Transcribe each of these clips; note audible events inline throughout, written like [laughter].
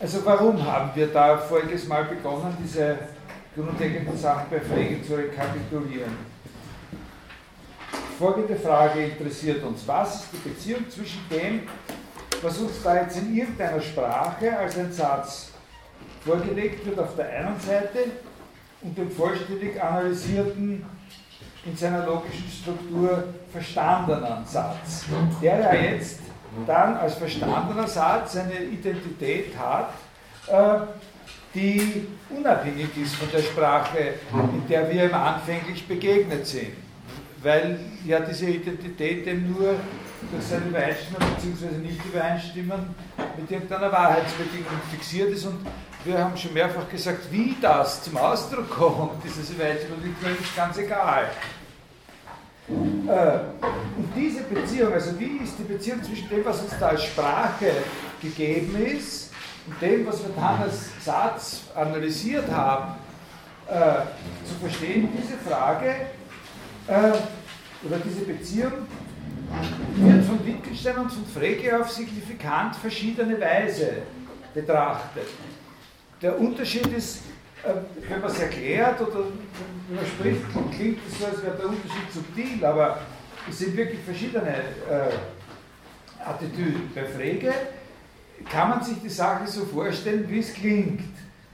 Also warum haben wir da voriges Mal begonnen, diese grundlegenden Frege zu rekapitulieren? Folgende Frage interessiert uns. Was ist die Beziehung zwischen dem, was uns da jetzt in irgendeiner Sprache als ein Satz vorgelegt wird auf der einen Seite und dem vollständig analysierten, in seiner logischen Struktur verstandenen Satz, der ja jetzt dann als verstandener Satz eine Identität hat, äh, die unabhängig ist von der Sprache, in der wir ihm anfänglich begegnet sind. Weil ja diese Identität eben nur durch sein Übereinstimmen bzw. Nicht-Übereinstimmen mit irgendeiner Wahrheitsbedingung fixiert ist. Und wir haben schon mehrfach gesagt, wie das zum Ausdruck kommt, dieses Übereinstimmen, ist ganz egal. Äh, und diese Beziehung, also wie ist die Beziehung zwischen dem, was uns da als Sprache gegeben ist, und dem, was wir dann als Satz analysiert haben, äh, zu verstehen, diese Frage äh, oder diese Beziehung wird von Wittgenstein und von Frege auf signifikant verschiedene Weise betrachtet. Der Unterschied ist, wenn man es erklärt oder wenn man spricht, klingt es so, als wäre der Unterschied subtil, aber es sind wirklich verschiedene äh, Attitüden. Bei Frege kann man sich die Sache so vorstellen, wie es klingt.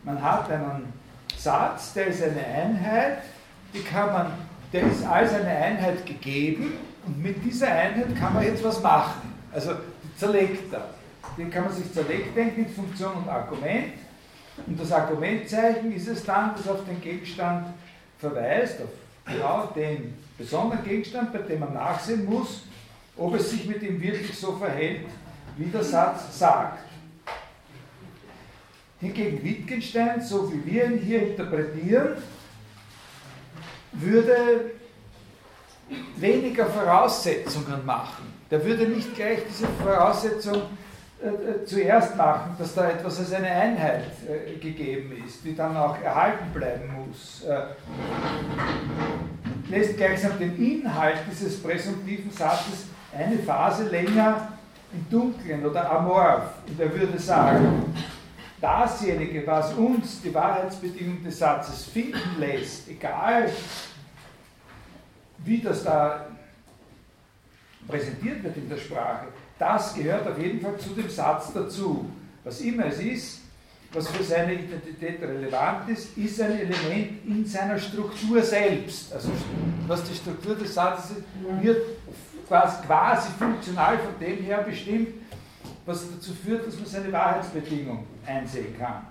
Man hat einen Satz, der ist eine Einheit, die kann man, der ist als eine Einheit gegeben und mit dieser Einheit kann man jetzt was machen. Also die zerlegt er. Den kann man sich zerlegt denken in Funktion und Argument. Und das Argumentzeichen ist es dann, das auf den Gegenstand verweist, auf genau den besonderen Gegenstand, bei dem man nachsehen muss, ob es sich mit ihm wirklich so verhält, wie der Satz sagt. Hingegen Wittgenstein, so wie wir ihn hier interpretieren, würde weniger Voraussetzungen machen. Der würde nicht gleich diese Voraussetzung zuerst machen, dass da etwas als eine Einheit äh, gegeben ist, die dann auch erhalten bleiben muss. Äh, lässt gleichsam den Inhalt dieses präsumptiven Satzes eine Phase länger im Dunkeln oder amorph. Und er würde sagen, dasjenige, was uns die Wahrheitsbedingungen des Satzes finden lässt, egal wie das da präsentiert wird in der Sprache, das gehört auf jeden Fall zu dem Satz dazu. Was immer es ist, was für seine Identität relevant ist, ist ein Element in seiner Struktur selbst. Also was die Struktur des Satzes ist, wird quasi funktional von dem her bestimmt, was dazu führt, dass man seine Wahrheitsbedingung einsehen kann.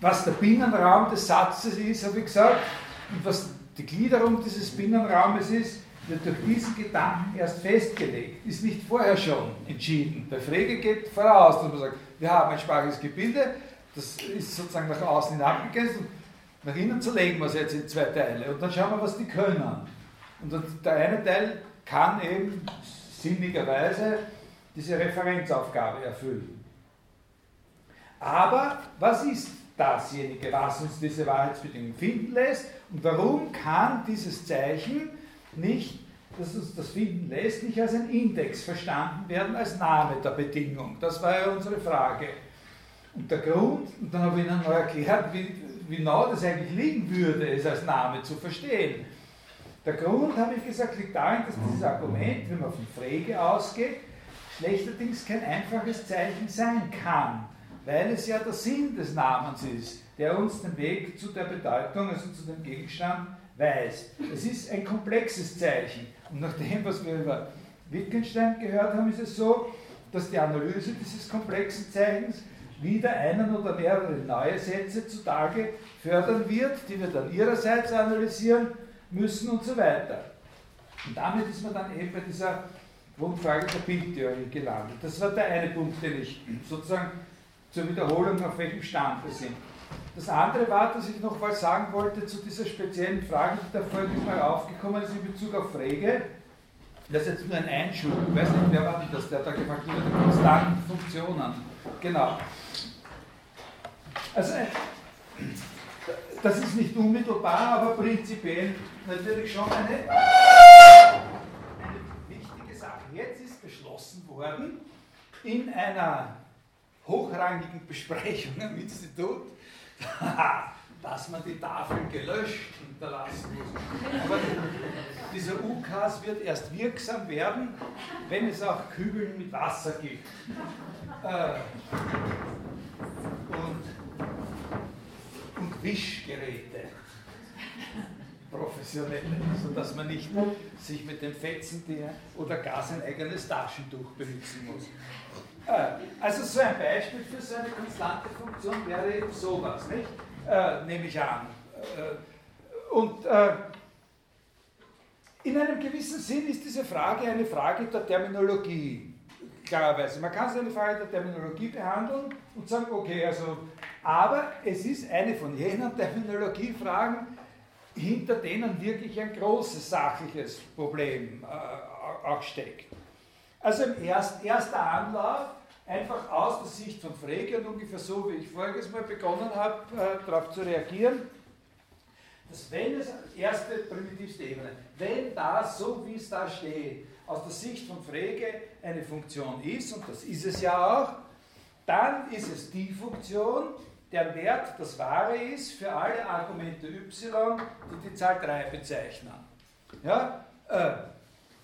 Was der Binnenraum des Satzes ist, habe ich gesagt, und was die Gliederung dieses Binnenraumes ist, wird durch diesen Gedanken erst festgelegt, ist nicht vorher schon entschieden. Bei Frege geht voraus, dass man sagt, wir haben ein sprachliches Gebilde, das ist sozusagen nach außen hin abgegrenzt und nach innen zerlegen wir es jetzt in zwei Teile und dann schauen wir, was die können. Und der eine Teil kann eben sinnigerweise diese Referenzaufgabe erfüllen. Aber was ist dasjenige, was uns diese Wahrheitsbedingung finden lässt und warum kann dieses Zeichen nicht, dass uns das finden lässt, nicht als ein Index verstanden werden, als Name der Bedingung. Das war ja unsere Frage. Und der Grund, und dann habe ich Ihnen noch erklärt, wie, wie nah das eigentlich liegen würde, es als Name zu verstehen. Der Grund, habe ich gesagt, liegt darin, dass dieses Argument, wenn man von Frege ausgeht, schlechterdings kein einfaches Zeichen sein kann, weil es ja der Sinn des Namens ist, der uns den Weg zu der Bedeutung, also zu dem Gegenstand, weiß. Es ist ein komplexes Zeichen. Und nach dem, was wir über Wittgenstein gehört haben, ist es so, dass die Analyse dieses komplexen Zeichens wieder einen oder mehrere neue Sätze zutage fördern wird, die wir dann ihrerseits analysieren müssen und so weiter. Und damit ist man dann eben bei dieser Grundfrage der Bildtheorie gelandet. Das war der eine Punkt, den ich sozusagen zur Wiederholung auf welchem Stand wir sind. Das andere war, dass ich noch was sagen wollte zu dieser speziellen Frage, die da vorhin mal aufgekommen ist in Bezug auf Frege. Das ist jetzt nur ein Einschub. Ich weiß nicht, wer war denn das, der da gefragt hat, die konstanten Funktionen. Genau. Also, das ist nicht unmittelbar, aber prinzipiell natürlich schon eine, eine wichtige Sache. Jetzt ist beschlossen worden, in einer hochrangigen Besprechungen im Institut, [laughs] dass man die Tafeln gelöscht hinterlassen muss. Aber dieser UKAS wird erst wirksam werden, wenn es auch Kübeln mit Wasser gibt. Äh, und, und Wischgeräte professionell, sodass man nicht sich mit dem Fetzen oder gar sein eigenes Taschentuch benutzen muss. Äh, also so ein Beispiel für so eine konstante Funktion wäre eben sowas, nicht? Äh, nehme ich an. Äh, und in einem gewissen Sinn ist diese Frage eine Frage der Terminologie, klarerweise. Man kann es eine Frage der Terminologie behandeln und sagen, okay, also, aber es ist eine von jenen [laughs] Terminologiefragen, hinter denen wirklich ein großes sachliches Problem äh, auch steckt. Also im erst, erster Anlauf, einfach aus der Sicht von Frege und ungefähr so, wie ich voriges Mal begonnen habe, äh, darauf zu reagieren, dass wenn es, erste primitivste Ebene, wenn das, so wie es da steht, aus der Sicht von Frege eine Funktion ist, und das ist es ja auch, dann ist es die Funktion, der Wert das Wahre ist für alle Argumente y, die die Zahl 3 bezeichnen. Ja? Äh,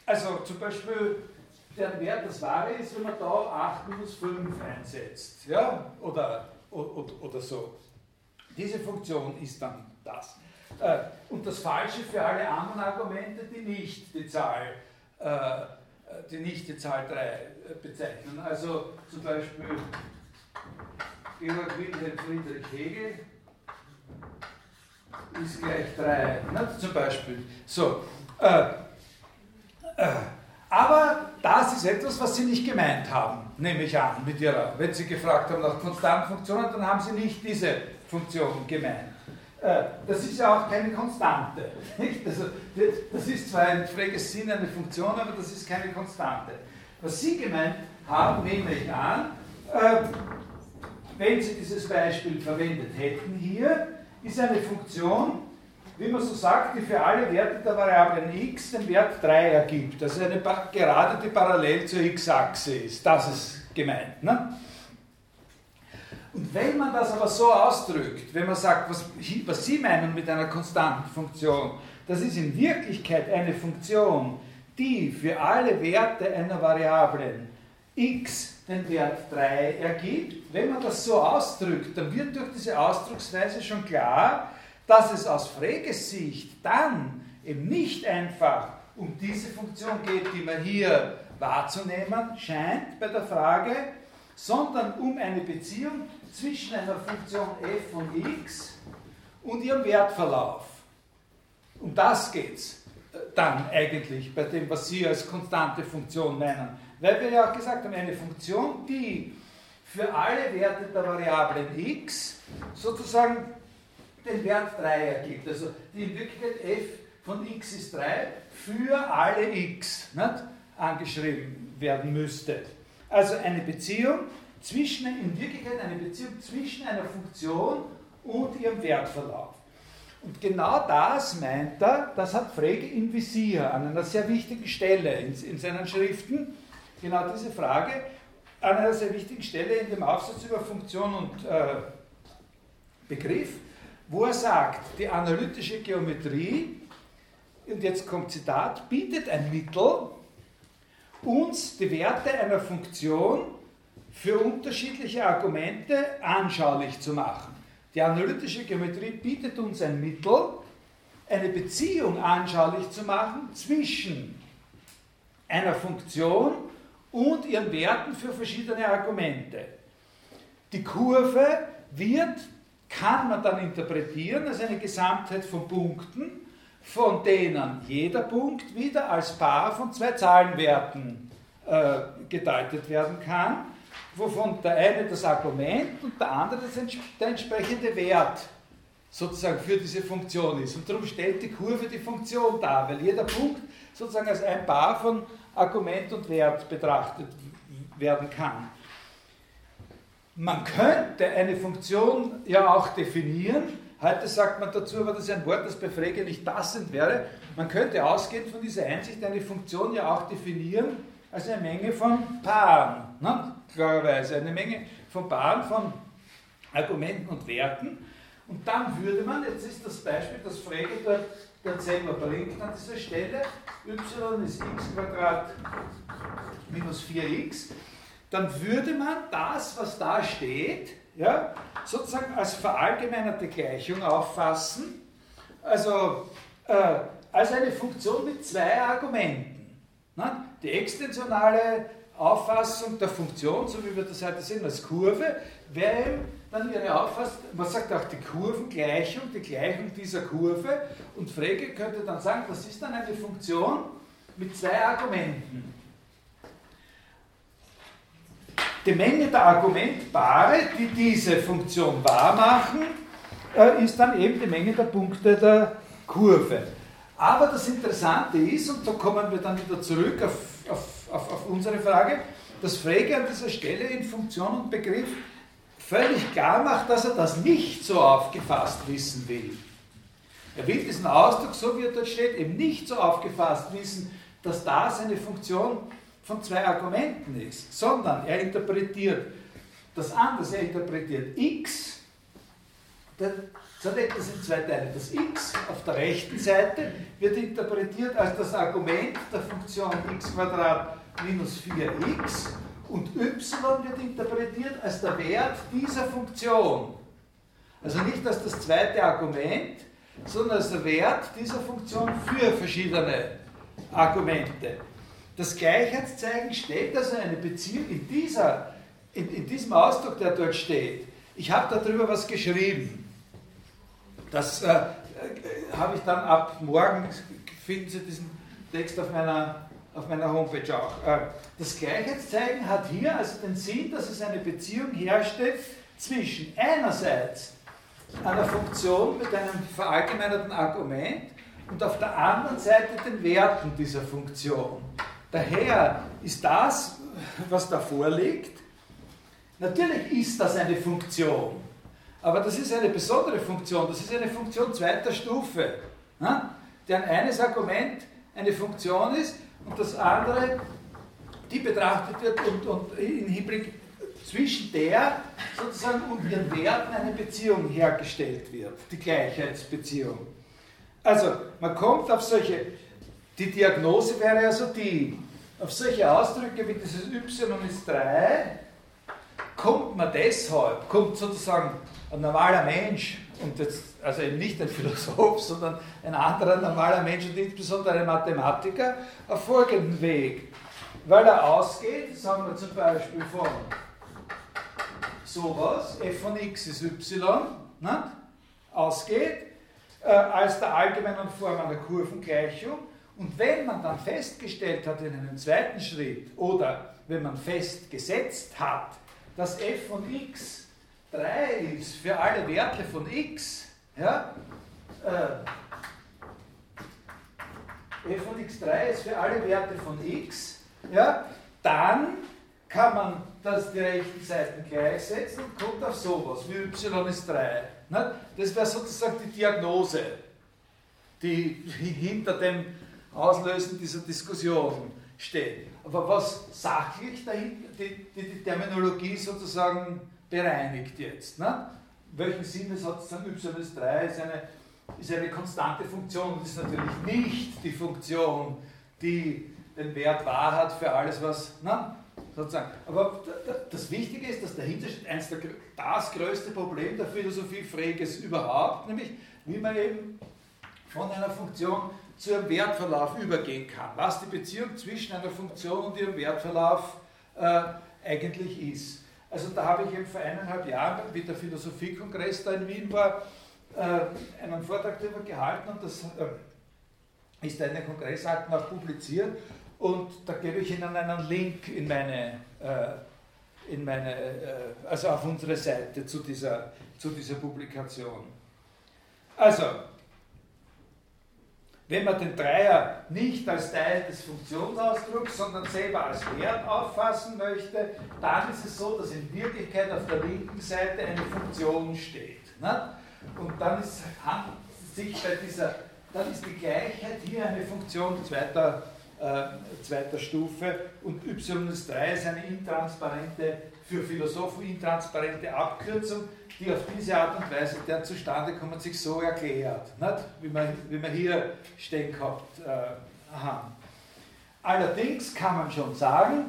also zum Beispiel der Wert das Wahre ist, wenn man da 8 minus 5 einsetzt. Ja? Oder, oder, oder so. Diese Funktion ist dann das. Äh, und das Falsche für alle anderen Argumente, die nicht die Zahl, äh, die nicht die Zahl 3 bezeichnen. Also zum Beispiel Georg Wilhelm Friedrich Hegel ist gleich 3, ne, zum Beispiel. So, äh, äh, aber das ist etwas, was Sie nicht gemeint haben, nehme ich an, mit Ihrer, wenn Sie gefragt haben nach konstanten Funktionen, dann haben Sie nicht diese Funktion gemeint. Äh, das ist ja auch keine Konstante. [laughs] Also, das ist zwar ein freges Sinn eine Funktion, aber das ist keine Konstante. Was Sie gemeint haben, nehme ich an, äh, wenn Sie dieses Beispiel verwendet hätten hier, ist eine Funktion, wie man so sagt, die für alle Werte der Variablen x den Wert 3 ergibt. Also eine Gerade, die parallel zur x-Achse ist. Das ist gemeint. Ne? Und wenn man das aber so ausdrückt, wenn man sagt, was, was Sie meinen mit einer konstanten Funktion, das ist in Wirklichkeit eine Funktion, die für alle Werte einer Variablen x den Wert 3 ergibt. Wenn man das so ausdrückt, dann wird durch diese Ausdrucksweise schon klar, dass es aus Freges Sicht dann eben nicht einfach um diese Funktion geht, die man hier wahrzunehmen scheint bei der Frage, sondern um eine Beziehung zwischen einer Funktion f von x und ihrem Wertverlauf. Um das geht es äh, dann eigentlich bei dem, was Sie als konstante Funktion nennen. Weil wir ja auch gesagt haben, eine Funktion, die für alle Werte der Variablen x sozusagen den Wert 3 ergibt. Also die in Wirklichkeit f von x ist 3 für alle x nicht, angeschrieben werden müsste. Also eine Beziehung zwischen, in Wirklichkeit eine Beziehung zwischen einer Funktion und ihrem Wertverlauf. Und genau das meint er, das hat Frege im Visier an einer sehr wichtigen Stelle in, in seinen Schriften genau diese Frage an einer sehr wichtigen Stelle in dem Aufsatz über Funktion und äh, Begriff, wo er sagt, die analytische Geometrie, und jetzt kommt Zitat, bietet ein Mittel, uns die Werte einer Funktion für unterschiedliche Argumente anschaulich zu machen. Die analytische Geometrie bietet uns ein Mittel, eine Beziehung anschaulich zu machen zwischen einer Funktion und ihren Werten für verschiedene Argumente. Die Kurve wird, kann man dann interpretieren als eine Gesamtheit von Punkten, von denen jeder Punkt wieder als Paar von zwei Zahlenwerten äh, gedeutet werden kann, wovon der eine das Argument und der andere das, der entsprechende Wert sozusagen für diese Funktion ist. Und darum stellt die Kurve die Funktion dar, weil jeder Punkt sozusagen als ein Paar von Argument und Wert betrachtet werden kann. Man könnte eine Funktion ja auch definieren. Heute sagt man dazu, aber das ist ein Wort, das bei Frege nicht passend wäre. Man könnte ausgehend von dieser Einsicht eine Funktion ja auch definieren als eine Menge von Paaren. Ne? klarerweise, eine Menge von Paaren von Argumenten und Werten. Und dann würde man, jetzt ist das Beispiel, das Frege dort, dort selber bringt an dieser Stelle, y ist x minus 4x, dann würde man das, was da steht, ja, sozusagen als verallgemeinerte Gleichung auffassen, also äh, als eine Funktion mit zwei Argumenten. Ne? Die extensionale Auffassung der Funktion, so wie wir das heute sehen, als Kurve, wäre dann ihre Auffassung, man sagt auch die Kurvengleichung, die Gleichung dieser Kurve, und Frege könnte dann sagen, das ist dann eine Funktion mit zwei Argumenten. Die Menge der Argumentpaare, die diese Funktion wahrmachen, äh, ist dann eben die Menge der Punkte der Kurve. Aber das Interessante ist, und da kommen wir dann wieder zurück auf, auf, auf, auf unsere Frage, dass Frege an dieser Stelle in Funktion und Begriff völlig klar macht, dass er das nicht so aufgefasst wissen will. Er will diesen Ausdruck, so wie er dort steht, eben nicht so aufgefasst wissen, dass das eine Funktion von zwei Argumenten ist, sondern er interpretiert das anders. Er interpretiert x, zerlegt das in zwei Teile. Das x auf der rechten Seite wird interpretiert als das Argument der Funktion x minus 4x und y wird interpretiert als der Wert dieser Funktion. Also nicht als das zweite Argument, sondern als der Wert dieser Funktion für verschiedene Argumente. Das Gleichheitszeichen stellt also eine Beziehung in, dieser, in, in diesem Ausdruck, der dort steht. Ich habe darüber was geschrieben. Das äh, äh, habe ich dann ab morgen, finden Sie diesen Text auf meiner, auf meiner Homepage auch. Äh, das Gleichheitszeichen hat hier also den Sinn, dass es eine Beziehung herstellt zwischen einerseits einer Funktion mit einem verallgemeinerten Argument und auf der anderen Seite den Werten dieser Funktion. Daher ist das, was da vorliegt, natürlich ist das eine Funktion, aber das ist eine besondere Funktion, das ist eine Funktion zweiter Stufe, deren eines Argument eine Funktion ist und das andere, die betrachtet wird und, und im Hinblick zwischen der sozusagen und ihren Werten eine Beziehung hergestellt wird, die Gleichheitsbeziehung. Also man kommt auf solche die Diagnose wäre also die, auf solche Ausdrücke wie dieses Y ist 3 kommt man deshalb, kommt sozusagen ein normaler Mensch, und jetzt, also eben nicht ein Philosoph, sondern ein anderer normaler Mensch und insbesondere ein Mathematiker, auf folgenden Weg. Weil er ausgeht, sagen wir zum Beispiel von sowas, f von x ist y, ne, ausgeht, äh, als der allgemeinen Form einer Kurvengleichung und wenn man dann festgestellt hat in einem zweiten Schritt oder wenn man festgesetzt hat, dass f von x 3 ist für alle Werte von x, ja, äh, f von x3 ist für alle Werte von x, ja, dann kann man das die rechten Seiten gleichsetzen und kommt auf sowas wie y ist 3. Ne? Das wäre sozusagen die Diagnose, die hinter dem Auslösen dieser Diskussion steht. Aber was sachlich dahinter, die, die, die Terminologie sozusagen bereinigt jetzt. Ne? Welchen Sinn es hat sozusagen y ist 3 ist eine, ist eine konstante Funktion und ist natürlich nicht die Funktion, die den Wert wahr hat für alles, was. Ne? Sozusagen. Aber das Wichtige ist, dass dahinter steht eins der, das größte Problem der Philosophie Freges überhaupt, nämlich wie man eben von einer Funktion zu ihrem Wertverlauf übergehen kann, was die Beziehung zwischen einer Funktion und ihrem Wertverlauf äh, eigentlich ist. Also da habe ich eben vor eineinhalb Jahren, wie der Philosophiekongress da in Wien war, äh, einen Vortrag darüber gehalten und das äh, ist in den Kongressakten auch publiziert und da gebe ich Ihnen einen Link in meine, äh, in meine äh, also auf unsere Seite zu dieser, zu dieser Publikation. Also, wenn man den Dreier nicht als Teil des Funktionsausdrucks, sondern selber als Wert auffassen möchte, dann ist es so, dass in Wirklichkeit auf der linken Seite eine Funktion steht. Ne? Und dann ist, sich bei dieser, dann ist die Gleichheit hier eine Funktion zweiter, äh, zweiter Stufe und Y ist 3 ist eine intransparente, für Philosophen intransparente Abkürzung, die auf diese Art und Weise, der zustande kommt, sich so erklärt, nicht? Wie, man, wie man hier stehen gehabt äh, haben. Allerdings kann man schon sagen,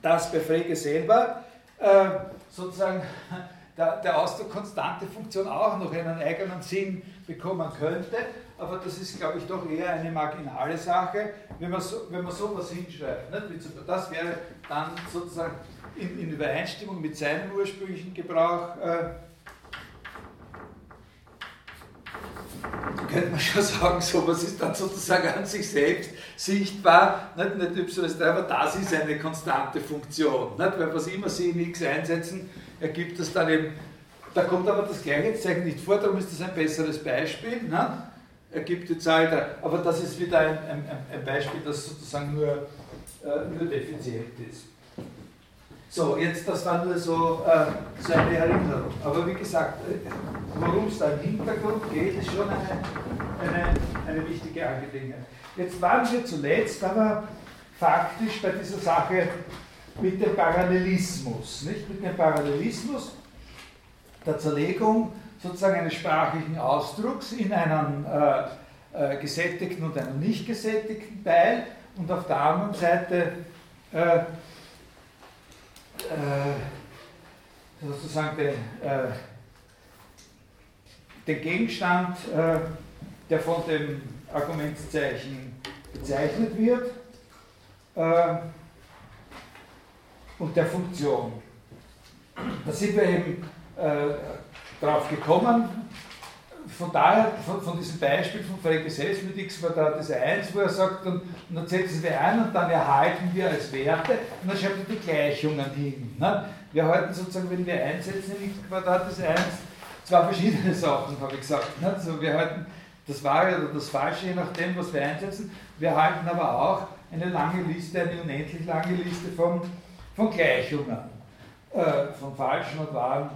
dass bei Frege selber äh, sozusagen [laughs] der, der Ausdruck konstante Funktion auch noch einen eigenen Sinn bekommen könnte, aber das ist, glaube ich, doch eher eine marginale Sache, wenn man, so, wenn man sowas hinschreibt. Nicht? Das wäre dann sozusagen in, in Übereinstimmung mit seinem ursprünglichen Gebrauch. Äh, könnte man schon sagen, sowas ist dann sozusagen an sich selbst sichtbar, nicht, nicht y ist aber das ist eine konstante Funktion. Nicht? Weil was immer Sie in x einsetzen, ergibt das dann eben, da kommt aber das gleiche Zeichen nicht vor, darum ist das ein besseres Beispiel. Nicht? Ergibt die Zahl da. Aber das ist wieder ein, ein, ein Beispiel, das sozusagen nur, äh, nur defizient ist. So, jetzt, das war nur so, äh, so eine Erinnerung. Aber wie gesagt, äh, worum es da im Hintergrund geht, ist schon eine, eine, eine wichtige Angelegenheit. Jetzt waren wir zuletzt aber faktisch bei dieser Sache mit dem Parallelismus. Nicht? Mit dem Parallelismus der Zerlegung sozusagen eines sprachlichen Ausdrucks in einen äh, äh, gesättigten und einen nicht gesättigten Teil und auf der anderen Seite äh, äh, sozusagen den, äh, den Gegenstand, äh, der von dem Argumentzeichen bezeichnet wird, und der Funktion. Da sind wir eben drauf gekommen, von daher, von, von, diesem Beispiel von Frege selbst mit x Quadrat 1, wo er sagt, und, und dann setzen wir ein und dann erhalten wir als Werte und dann schreibt er die Gleichungen hin. Ne? Wir halten sozusagen, wenn wir einsetzen in x Quadrat 1, zwei verschiedene [laughs] Sachen, habe ich gesagt. Ne? Also wir halten das Wahre oder das Falsche, je nachdem, was wir einsetzen. Wir halten aber auch eine lange Liste, eine unendlich lange Liste von, von Gleichungen, äh, von falschen und wahren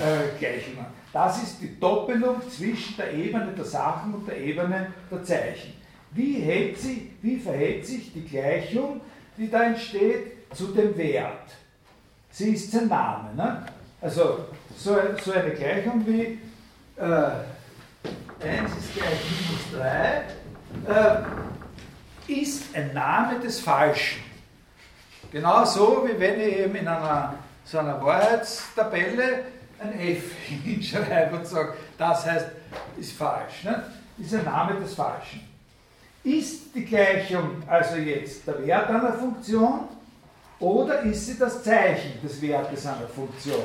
äh, Gleichungen. Das ist die Doppelung zwischen der Ebene der Sachen und der Ebene der Zeichen. Wie, hält sie, wie verhält sich die Gleichung, die da entsteht, zu dem Wert? Sie ist sein Name. Ne? Also so, so eine Gleichung wie äh, 1 ist gleich minus 3 äh, ist ein Name des Falschen. Genauso wie wenn ich eben in einer so einer Wahrheitstabelle ein F [laughs] hinschreibe und sage, das heißt, ist falsch. Ne? Ist ein Name des Falschen. Ist die Gleichung also jetzt der Wert einer Funktion oder ist sie das Zeichen des Wertes einer Funktion?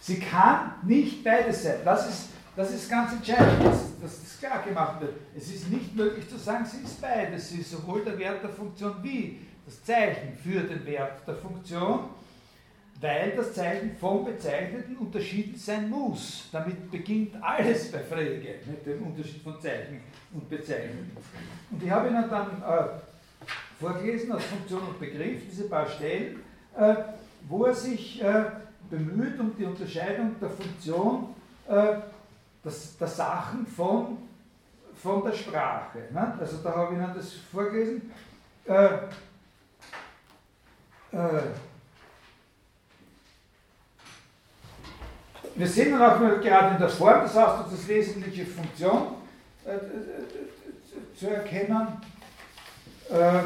Sie kann nicht beides sein. Das ist, das ist ganz entscheidend, dass, dass das klar gemacht wird. Es ist nicht möglich zu sagen, sie ist beides. Sie ist sowohl der Wert der Funktion wie das Zeichen für den Wert der Funktion weil das Zeichen vom Bezeichneten unterschieden sein muss. Damit beginnt alles bei Frege, mit dem Unterschied von Zeichen und Bezeichneten. Und ich habe Ihnen dann äh, vorgelesen aus Funktion und Begriff diese paar Stellen, äh, wo er sich äh, bemüht um die Unterscheidung der Funktion äh, das, der Sachen von, von der Sprache. Ne? Also da habe ich Ihnen das vorgelesen. Äh, äh, Wir sehen dann auch gerade in der Form des Ausdrucks das wesentliche Funktion äh, äh, zu erkennen. Äh,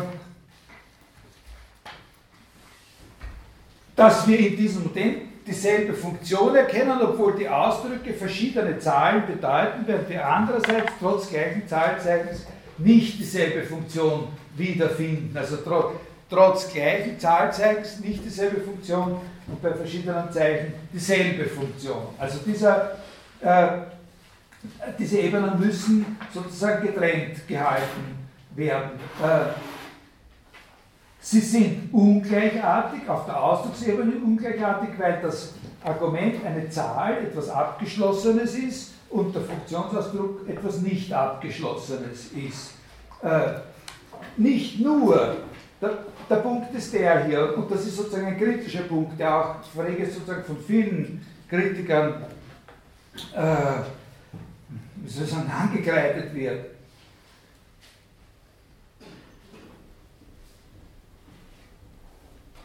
dass wir in diesem Modell dieselbe Funktion erkennen, obwohl die Ausdrücke verschiedene Zahlen bedeuten, während wir andererseits trotz gleichen Zahlzeichens nicht dieselbe Funktion wiederfinden. Also trotz, trotz gleichen Zahlzeichens nicht dieselbe Funktion und bei verschiedenen Zeichen dieselbe Funktion. Also dieser, äh, diese Ebenen müssen sozusagen getrennt gehalten werden. Äh, sie sind ungleichartig, auf der Ausdrucksebene ungleichartig, weil das Argument eine Zahl, etwas Abgeschlossenes ist und der Funktionsausdruck etwas nicht Abgeschlossenes ist. Äh, nicht nur der, der, Punkt ist der hier, und das ist sozusagen ein kritischer Punkt, der auch, ich sozusagen von vielen Kritikern, äh, wie wird.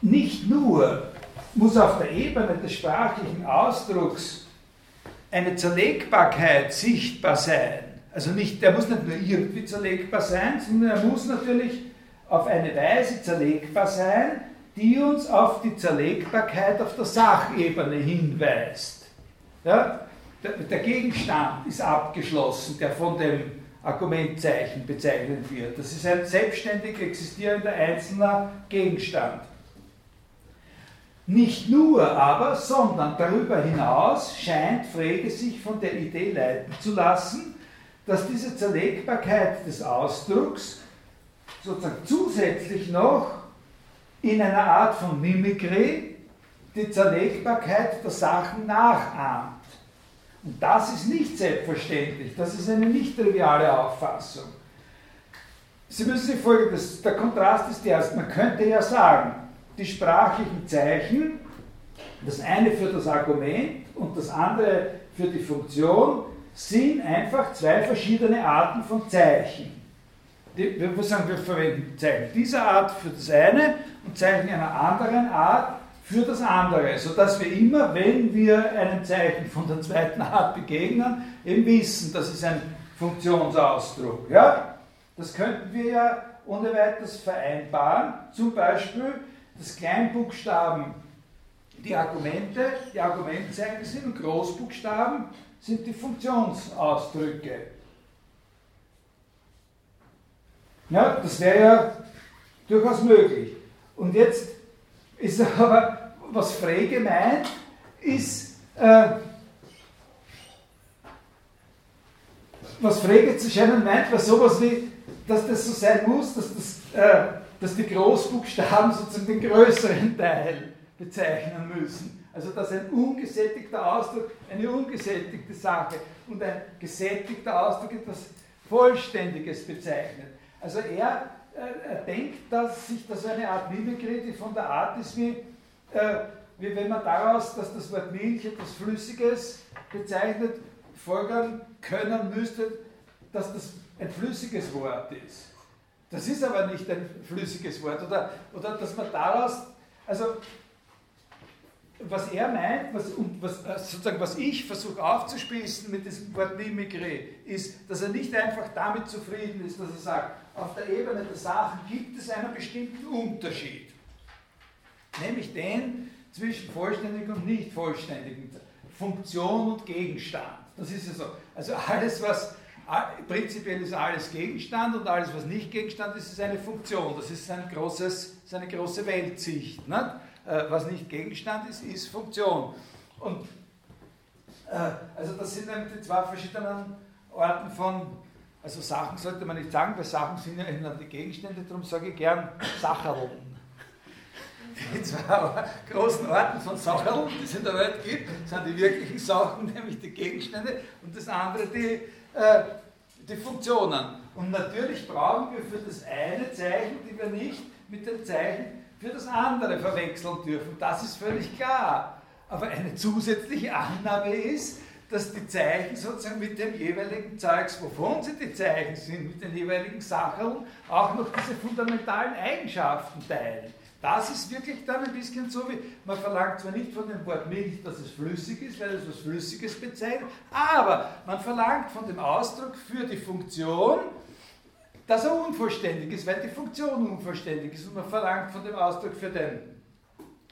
Nicht nur muss auf der Ebene des sprachlichen Ausdrucks eine Zerlegbarkeit sichtbar sein. Also nicht, der muss nicht nur irgendwie zerlegbar sein, sondern er muss natürlich auf eine Weise zerlegbar sein, die uns auf die Zerlegbarkeit auf der Sachebene hinweist. Ja? Der, Gegenstand ist abgeschlossen, der von dem Argumentzeichen bezeichnet wird. Das ist ein selbstständig existierender einzelner Gegenstand. Nicht nur aber, sondern darüber hinaus scheint Frege sich von der Idee leiten zu lassen, dass diese Zerlegbarkeit des Ausdrucks sozusagen zusätzlich noch in einer Art von Mimikry die Zerlegbarkeit der Sachen nachahmt. Und das ist nicht selbstverständlich, das ist eine nicht triviale Auffassung. Sie müssen sich folgendes, der Kontrast ist der, man könnte ja sagen, die sprachlichen Zeichen, das eine für das Argument und das andere für die Funktion, sind einfach zwei verschiedene Arten von Zeichen. Wir sagen, wir verwenden Zeichen dieser Art für das eine und Zeichen einer anderen Art für das andere, sodass wir immer, wenn wir einem Zeichen von der zweiten Art begegnen, eben wissen, das ist ein Funktionsausdruck. Ja? Das könnten wir ja ohne weiteres vereinbaren, zum Beispiel dass Kleinbuchstaben die Argumente, die Argumentzeichen sind und Großbuchstaben sind die Funktionsausdrücke. Ja, das wäre ja durchaus möglich. Und jetzt ist [laughs] aber, was Frege meint, ist, äh, was Frege zu scheinen meint, war sowas wie, dass das so sein muss, dass, das, äh, dass die Großbuchstaben sozusagen den größeren Teil bezeichnen müssen. Also dass ein ungesättigter Ausdruck eine ungesättigte Sache und ein gesättigter Ausdruck etwas Vollständiges bezeichnet. Also er, äh, er denkt, dass sich das eine Art Mimikry, die von der Art ist wie, äh, wie wenn man daraus, dass das Wort Milch etwas Flüssiges bezeichnet, folgern können müsste, dass das ein flüssiges Wort ist. Das ist aber nicht ein flüssiges Wort. Oder, oder dass man daraus, also was er meint, was, und was, äh, sozusagen, was ich versuche aufzuspießen mit diesem Wort Mimikry, ist, dass er nicht einfach damit zufrieden ist, dass er sagt, auf der Ebene der Sachen gibt es einen bestimmten Unterschied. Nämlich den zwischen vollständigen und nicht vollständigen, Funktion und Gegenstand. Das ist ja so. Also alles, was prinzipiell ist alles Gegenstand und alles, was nicht Gegenstand ist, ist eine Funktion. Das ist ein großes, ist eine große Weltsicht. Nicht? Äh, was nicht Gegenstand ist, ist Funktion. Und äh, also das sind eben die zwei verschiedenen Arten von, also Sachen sollte man nicht sagen, weil Sachen sind ja immer die Gegenstände, darum sage ich gern Sacherln. Die zwei großen Arten von Sacherln, die es in der Welt gibt, sind die wirklichen Sachen, nämlich die Gegenstände, und das andere die, äh, die Funktionen. Und natürlich brauchen wir für das eine Zeichen, die wir nicht mit dem Zeichen für das andere verwechseln dürfen. Das ist völlig klar. Aber eine zusätzliche Annahme ist, dass die Zeichen sozusagen mit dem jeweiligen Zeugs, wovon sie die Zeichen sind, mit den jeweiligen Sachen, auch noch diese fundamentalen Eigenschaften teilen. Das ist wirklich dann ein bisschen so wie, man verlangt zwar nicht von dem Wort Milch, dass es flüssig ist, weil es was Flüssiges bezeichnet, aber man verlangt von dem Ausdruck für die Funktion, dass er unvollständig ist, weil die Funktion unvollständig ist und man verlangt von dem Ausdruck für den,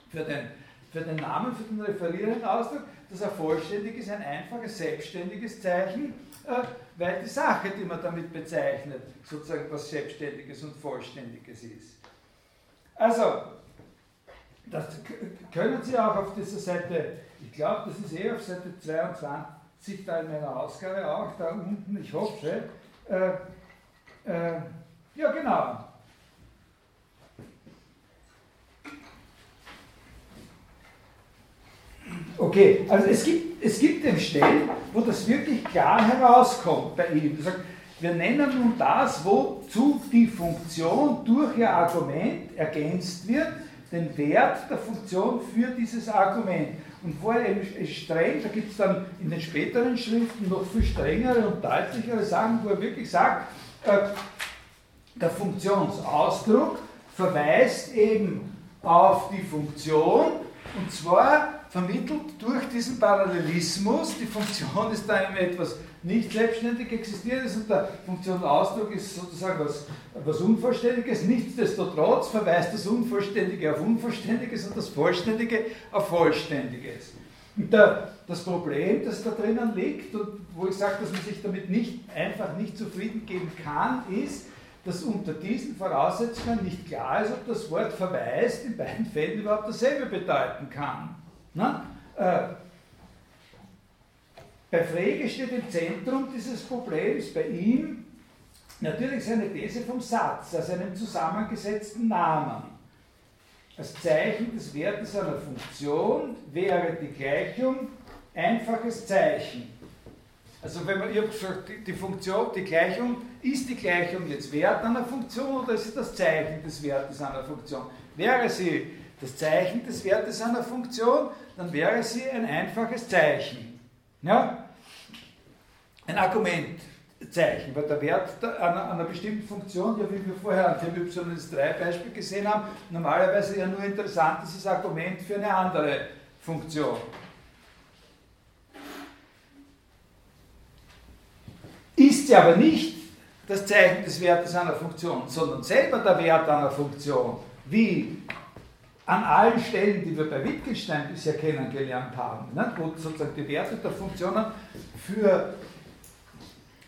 für den, für den Namen, für den referierenden Ausdruck, dass er vollständig ist, ein einfaches, selbstständiges Zeichen, äh, weil die Sache, die man damit bezeichnet, sozusagen was Selbstständiges und Vollständiges ist. Also, das können Sie auch auf dieser Seite, ich glaube, das ist eh auf Seite 22 da in meiner Ausgabe auch, da unten, ich hoffe, äh, äh, ja, genau. Okay, also es gibt, es gibt eben Stellen, wo das wirklich klar herauskommt bei ihm. Sagt, wir nennen nun das, wozu die Funktion durch ihr Argument ergänzt wird, den Wert der Funktion für dieses Argument. Und vorher eben streng, da gibt es dann in den späteren Schriften noch viel strengere und deutlichere Sachen, wo er wirklich sagt, der Funktionsausdruck verweist eben auf die Funktion und zwar vermittelt durch diesen Parallelismus. Die Funktion ist da immer etwas nicht selbstständig existierendes und der Funktionausdruck ist sozusagen was, was Unvollständiges. Nichtsdestotrotz verweist das Unvollständige auf Unvollständiges und das Vollständige auf Vollständiges. Der, das Problem, das da drinnen liegt und wo ich sage, dass man sich damit nicht einfach nicht zufrieden geben kann, ist, dass unter diesen Voraussetzungen nicht klar ist, ob das Wort verweist in beiden Fällen überhaupt dasselbe bedeuten kann. Na? Äh, bei Frege steht im Zentrum dieses Problems bei ihm natürlich seine These vom Satz, also einem zusammengesetzten Namen. Als Zeichen des Wertes einer Funktion wäre die Gleichung einfaches Zeichen. Also wenn man, ich habe gesagt, die, Funktion, die Gleichung, ist die Gleichung jetzt Wert einer Funktion oder ist sie das Zeichen des Wertes einer Funktion? Wäre sie das Zeichen des Wertes einer Funktion, dann wäre sie ein einfaches Zeichen. Ja? Ein Argumentzeichen, weil der Wert einer, einer bestimmten Funktion, ja wie wir vorher an dem y-3-Beispiel gesehen haben, normalerweise ja nur interessant ist das Argument für eine andere Funktion. Ist sie aber nicht das Zeichen des Wertes einer Funktion, sondern selber der Wert einer Funktion, wie an allen Stellen, die wir bei Wittgenstein bisher kennengelernt haben, ne, wo sozusagen die Werte der Funktionen für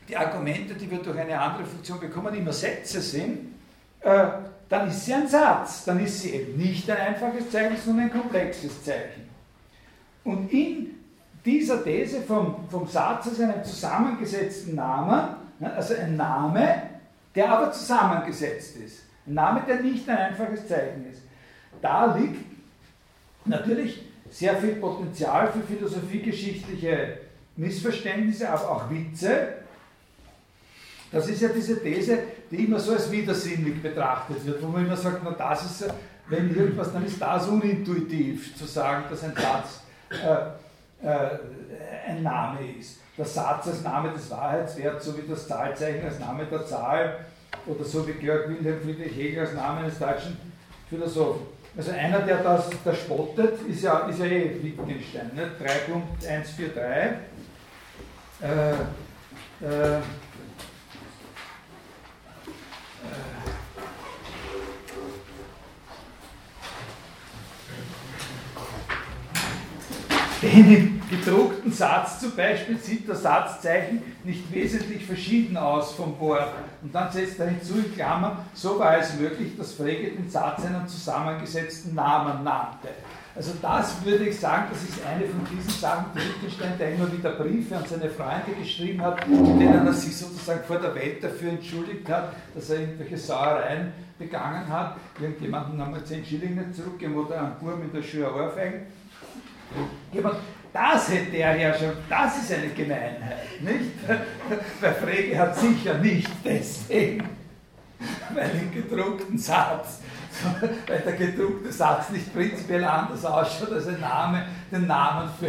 die Argumente, die wir durch eine andere Funktion bekommen, immer Sätze sind, äh, dann ist sie ein Satz, dann ist sie eben nicht ein einfaches Zeichen, sondern ein komplexes Zeichen. Und in dieser These vom, vom Satz als einem zusammengesetzten Namen, ne, also ein Name, der aber zusammengesetzt ist. Ein Name, der nicht ein einfaches Zeichen ist. Da liegt natürlich sehr viel Potenzial für philosophiegeschichtliche Missverständnisse, aber auch Witze. Das ist ja diese These, die immer so als widersinnig betrachtet wird, wo man immer sagt, na das ist, wenn irgendwas, dann ist das unintuitiv zu sagen, dass ein Satz äh, äh, ein Name ist. Der Satz als Name des Wahrheitswerts, so wie das Zahlzeichen als Name der Zahl oder so wie Georg Wilhelm Friedrich Hegel als Name eines deutschen Philosophen. Also einer, der das der spottet, ist ja, ist ja eh Wittgenstein, ne? 3.143. Äh, äh, im gedruckten Satz zum Beispiel sieht das Satzzeichen nicht wesentlich verschieden aus vom Wort. Und dann setzt er hinzu in Klammern, so war es möglich, dass Frege den Satz einen zusammengesetzten Namen nannte. Also das würde ich sagen, das ist eine von diesen Sachen, die Wittgenstein, der immer wieder Briefe an seine Freunde geschrieben hat, in denen er sich sozusagen vor der Welt dafür entschuldigt hat, dass er irgendwelche Sauereien begangen hat. Irgendjemanden wir 10 Schillinge zurückgegeben oder einen Burm in der Schule Ohrfeigen. Das hätte er ja schon, das ist eine Gemeinheit, nicht? [laughs] Weil Frege hat sicher nicht deswegen, weil im gedruckten Satz, weil der gedruckte Satz nicht prinzipiell anders ausschaut als ein Name, den Namen für,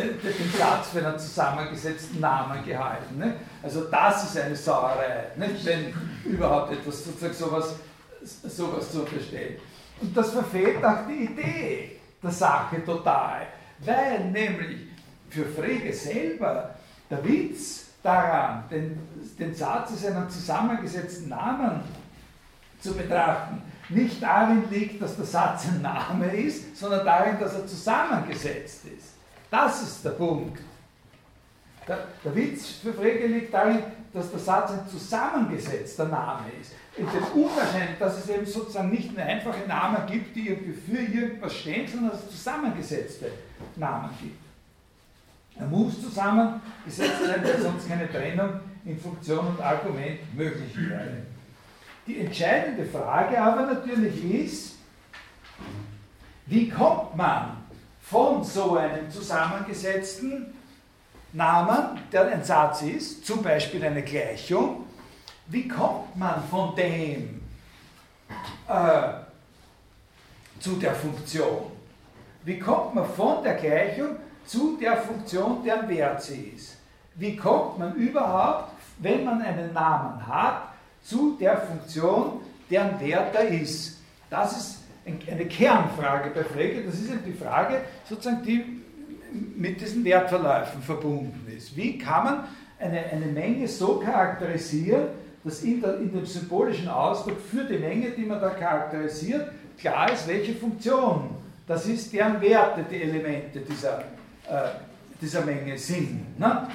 den, den Satz für einen zusammengesetzten Namen gehalten. Nicht? Also das ist eine Sauerei, nicht? wenn überhaupt etwas sozusagen sowas, sowas zu unterstellen. Und das verfehlt auch die Idee der Sache total. Weil nämlich für Frege selber der Witz daran, den, den Satz als einen zusammengesetzten Namen zu betrachten, nicht darin liegt, dass der Satz ein Name ist, sondern darin, dass er zusammengesetzt ist. Das ist der Punkt. Der, der Witz für Frege liegt darin, dass der Satz ein zusammengesetzter Name ist. In dem unwahrscheinlich, dass es eben sozusagen nicht nur einfache Namen gibt, die irgendwie für irgendwas stehen, sondern dass es zusammengesetzte Namen gibt. Er muss zusammengesetzt sein, weil sonst keine Trennung in Funktion und Argument möglich wäre. Die entscheidende Frage aber natürlich ist, wie kommt man von so einem zusammengesetzten Namen, der ein Satz ist, zum Beispiel eine Gleichung, wie kommt man von dem äh, zu der Funktion? Wie kommt man von der Gleichung zu der Funktion, deren Wert sie ist? Wie kommt man überhaupt, wenn man einen Namen hat, zu der Funktion, deren Wert er ist? Das ist eine Kernfrage bei Frege. Das ist die Frage, sozusagen, die mit diesen Wertverläufen verbunden ist. Wie kann man eine, eine Menge so charakterisieren, dass in, der, in dem symbolischen Ausdruck für die Menge, die man da charakterisiert, klar ist, welche Funktion das ist, deren Werte die Elemente dieser, äh, dieser Menge sind. Ne?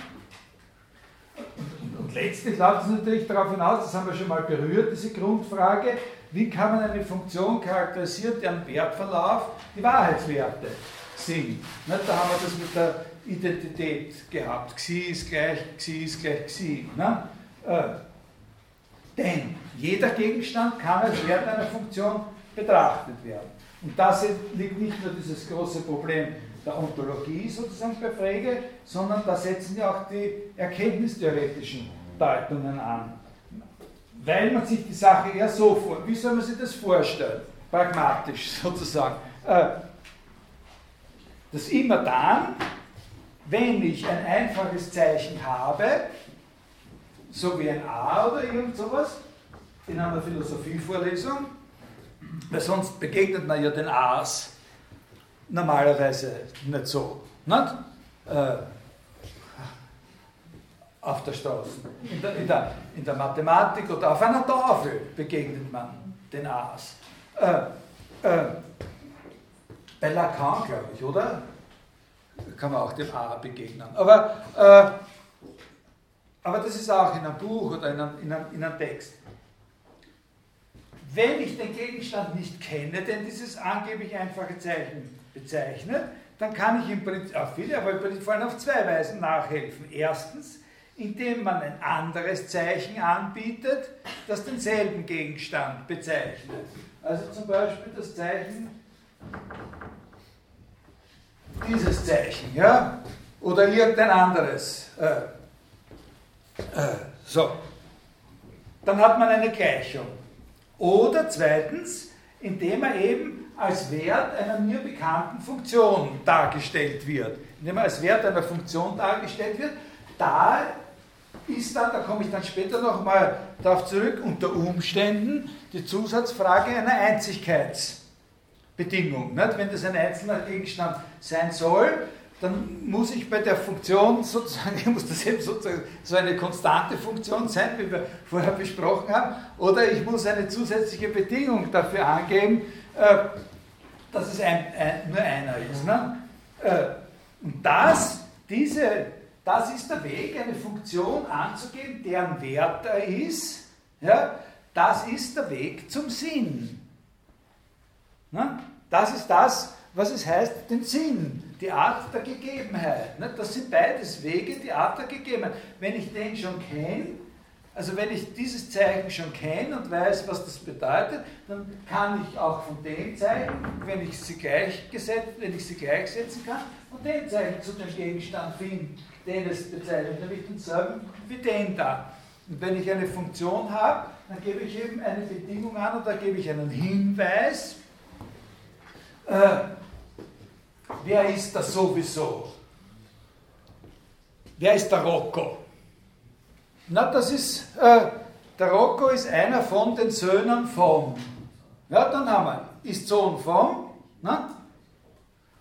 Und, letztlich läuft es natürlich darauf hinaus, das haben wir schon mal berührt, diese Grundfrage, wie kann man eine Funktion charakterisieren, deren Wertverlauf die Wahrheitswerte sind. Da haben wir das mit der Identität gehabt. Xi ist gleich, Xi ist gleich Xi. Ne? Äh, denn jeder Gegenstand kann als Wert einer Funktion betrachtet werden. Und das liegt nicht nur dieses große Problem der Ontologie sozusagen bei Frege, sondern da setzen ja auch die erkenntnistheoretischen Deutungen an. Weil man sich die Sache eher so vor, wie soll man sich das vorstellen? Pragmatisch [laughs] sozusagen. Äh, dass immer dann, wenn ich ein einfaches Zeichen habe, so wie ein A oder irgend sowas, in einer Philosophievorlesung, weil sonst begegnet man ja den A's normalerweise nicht so. Nicht? Äh, auf der Straße. In der, in, der, in der Mathematik oder auf einer Tafel begegnet man den A's. Äh, äh, bei Lacan, glaube ich, oder? Kann man auch dem A begegnen. Aber, äh, aber das ist auch in einem Buch oder in einem, in einem, in einem Text. Wenn ich den Gegenstand nicht kenne, denn dieses angeblich einfache Zeichen bezeichnet, dann kann ich im Prinzip, auf viele, aber vor allem auf zwei Weisen nachhelfen. Erstens, indem man ein anderes Zeichen anbietet, das denselben Gegenstand bezeichnet. Also zum Beispiel das Zeichen, dieses Zeichen, ja, oder irgendein anderes. Äh, äh, so, dann hat man eine Gleichung. Oder zweitens, indem er eben als Wert einer mir bekannten Funktion dargestellt wird. Indem er als Wert einer Funktion dargestellt wird, da ist dann, da komme ich dann später nochmal darauf zurück, unter Umständen die Zusatzfrage einer Einzigkeitsbedingung. Nicht? Wenn das ein einzelner Gegenstand sein soll, dann muss ich bei der Funktion sozusagen, [laughs] muss das eben sozusagen so eine konstante Funktion sein, wie wir vorher besprochen haben, oder ich muss eine zusätzliche Bedingung dafür angeben, äh, dass es ein, ein, nur einer ist. Ne? Äh, und das, diese das ist der Weg, eine Funktion anzugeben, deren Wert er ist. Ja, das ist der Weg zum Sinn. Na, das ist das, was es heißt, den Sinn, die Art der Gegebenheit. Das sind beides Wege, die Art der Gegebenheit. Wenn ich den schon kenne, also wenn ich dieses Zeichen schon kenne und weiß, was das bedeutet, dann kann ich auch von dem Zeichen, wenn ich sie gleichgesetzt, wenn ich sie gleichsetzen kann, von dem Zeichen zu dem Gegenstand finden, den es bezeichnet, nämlich denselben wie den da. Und wenn ich eine Funktion habe, dann gebe ich eben eine Bedingung an oder gebe ich einen Hinweis. Äh, wer ist das sowieso? Wer ist der Rocco? Na, das ist, äh, der Rocco ist einer von den Söhnen von. Ja, dann haben wir, ist Sohn von. Na?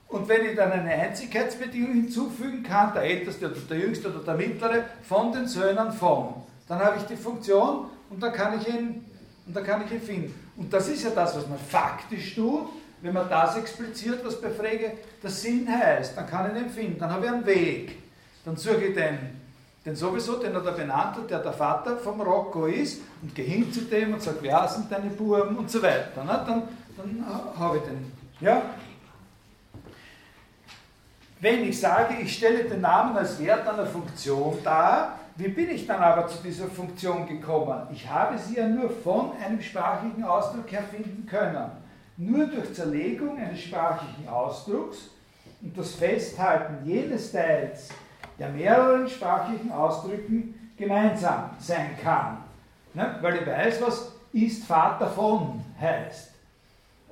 Und wenn ich dann eine Einzigkeitsbedingung hinzufügen kann, der Älteste oder der Jüngste oder der Mittlere, von den Söhnen von, dann habe ich die Funktion und dann kann ich ihn, und dann kann ich ihn finden. Und das ist ja das, was man faktisch tut, wenn man das expliziert, was bei Frege der Sinn heißt, dann kann ich ihn finden, dann habe ich einen Weg. Dann suche ich den denn sowieso, den hat er benannt der der Vater vom Rocco ist, und hin zu dem und sage, wer sind deine Buben und so weiter. Ne? Dann, dann habe ich den. Ja? Wenn ich sage, ich stelle den Namen als Wert einer Funktion dar, wie bin ich dann aber zu dieser Funktion gekommen? Ich habe sie ja nur von einem sprachlichen Ausdruck her finden können. Nur durch Zerlegung eines sprachlichen Ausdrucks und das Festhalten jenes Teils der mehreren sprachlichen Ausdrücken gemeinsam sein kann. Ne? Weil ich weiß, was ist Vater von heißt.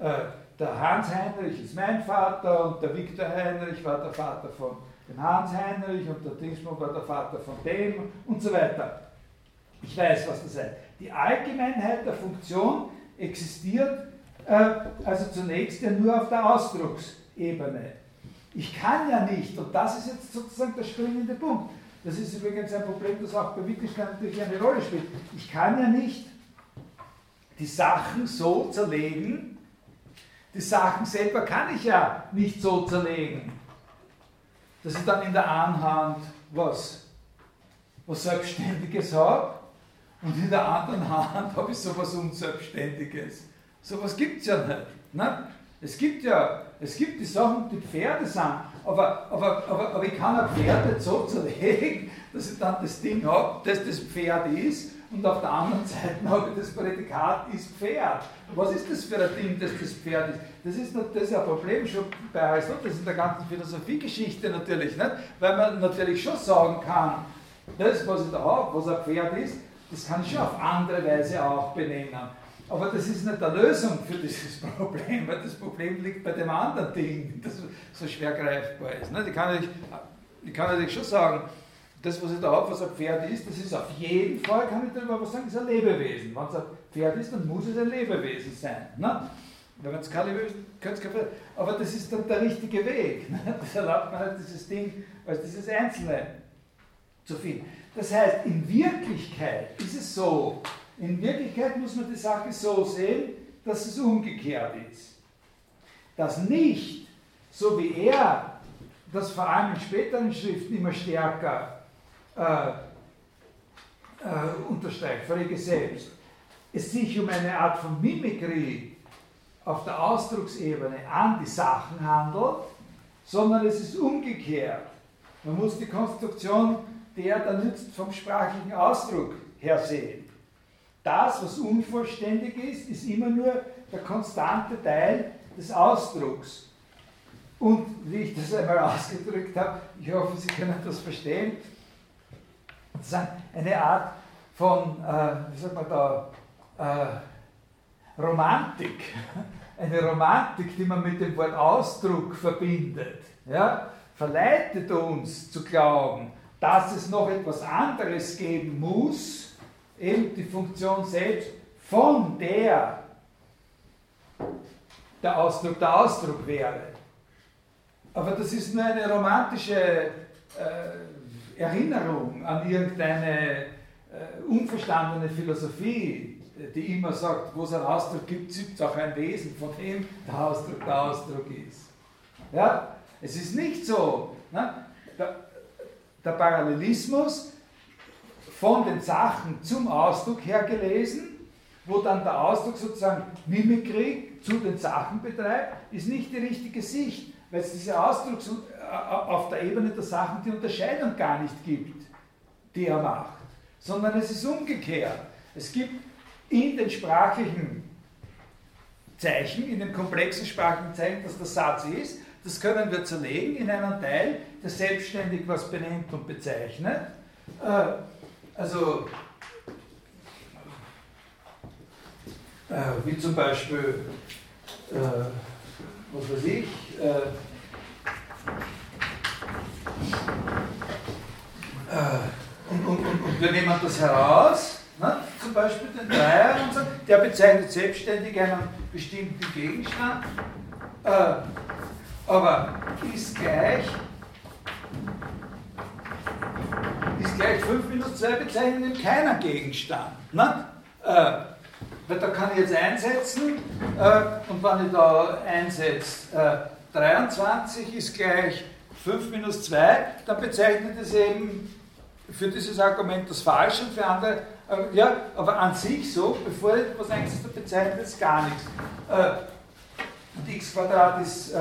Äh, der Hans Heinrich ist mein Vater und der Viktor Heinrich war der Vater von dem Hans Heinrich und der Dingsmann war der Vater von dem und so weiter. Ich weiß, was das heißt. Die Allgemeinheit der Funktion existiert äh, also zunächst ja nur auf der Ausdrucksebene. Ich kann ja nicht, und das ist jetzt sozusagen der springende Punkt, das ist übrigens ein Problem, das auch bei Wittgenstein natürlich eine Rolle spielt. Ich kann ja nicht die Sachen so zerlegen, die Sachen selber kann ich ja nicht so zerlegen, dass ich dann in der einen was, was Selbstständiges habe und in der anderen Hand habe ich sowas Unselbstständiges. Sowas gibt es ja nicht. Ne? Es gibt ja, es gibt die Sachen, die Pferde sind, aber, aber, aber, aber ich kann ein Pferd nicht so zerlegen, [laughs] dass ich dann das Ding habe, das das Pferd ist und auf der anderen Seite habe ich das Prädikat ist Pferd. Was ist das für ein Ding, das das Pferd ist? Das ist, das ist ein Problem schon bei Aristoteles in der ganzen Philosophiegeschichte natürlich, nicht? weil man natürlich schon sagen kann, das, was ich da habe, was ein Pferd ist, das kann ich schon auf andere Weise auch benennen. Aber das ist nicht die Lösung für dieses [laughs] Problem, weil das Problem liegt bei dem anderen Ding, das so schwer greifbar ist. Ich kann natürlich, ich kann natürlich schon sagen, das, was ich da habe, was ein Pferd ist, das ist auf jeden Fall, kann ich darüber was sagen, ist ein Lebewesen. Wenn es ein Pferd ist, dann muss es ein Lebewesen sein. Ne? Wenn es kein Lebewesen könnte es kein Pferd Aber das ist dann der richtige Weg. Ne? Das erlaubt man halt dieses Ding als dieses Einzelne zu finden. Das heißt, in Wirklichkeit ist es so, in Wirklichkeit muss man die Sache so sehen, dass es umgekehrt ist. Dass nicht, so wie er das vor allem in späteren Schriften immer stärker äh, äh, unterstreicht, Frege selbst, es sich um eine Art von Mimikrie auf der Ausdrucksebene an die Sachen handelt, sondern es ist umgekehrt. Man muss die Konstruktion, der da nützt, vom sprachlichen Ausdruck her sehen. Das, was unvollständig ist, ist immer nur der konstante Teil des Ausdrucks. Und wie ich das einmal ausgedrückt habe, ich hoffe, Sie können das verstehen, das ist eine Art von, äh, wie sagt man da, äh, Romantik. Eine Romantik, die man mit dem Wort Ausdruck verbindet, ja, verleitet uns zu glauben, dass es noch etwas anderes geben muss, eben die Funktion selbst, von der der Ausdruck der Ausdruck wäre. Aber das ist nur eine romantische äh, Erinnerung an irgendeine äh, unverstandene Philosophie, die immer sagt, wo es einen Ausdruck gibt, gibt es auch ein Wesen, von dem der Ausdruck der Ausdruck ist. Ja? Es ist nicht so. Ne? Der, der Parallelismus von den Sachen zum Ausdruck her gelesen, wo dann der Ausdruck sozusagen Mimikry zu den Sachen betreibt, ist nicht die richtige Sicht, weil es diese Ausdruck äh, auf der Ebene der Sachen die Unterscheidung gar nicht gibt, die er macht, sondern es ist umgekehrt. Es gibt in den sprachlichen Zeichen, in den komplexen sprachlichen Zeichen, dass der Satz ist, das können wir zerlegen in einen Teil, der selbstständig was benennt und bezeichnet. Also, äh, wie zum Beispiel, äh, was weiß ich, äh, äh und, und, und, und, wir nehmen das heraus, ne? zum Beispiel den Dreier und so, der bezeichnet selbstständig einen bestimmten Gegenstand, äh, aber ist gleich ist gleich 5 minus 2 bezeichnet eben keiner Gegenstand. Ne? Äh, weil da kann ich jetzt einsetzen äh, und wenn ich da einsetze, äh, 23 ist gleich 5 minus 2, dann bezeichnet es eben für dieses Argument das Falsche und für andere, äh, ja, aber an sich so, bevor ich was eingesetzt habe, bezeichnet es gar nichts. Äh, und x Quadrat ist,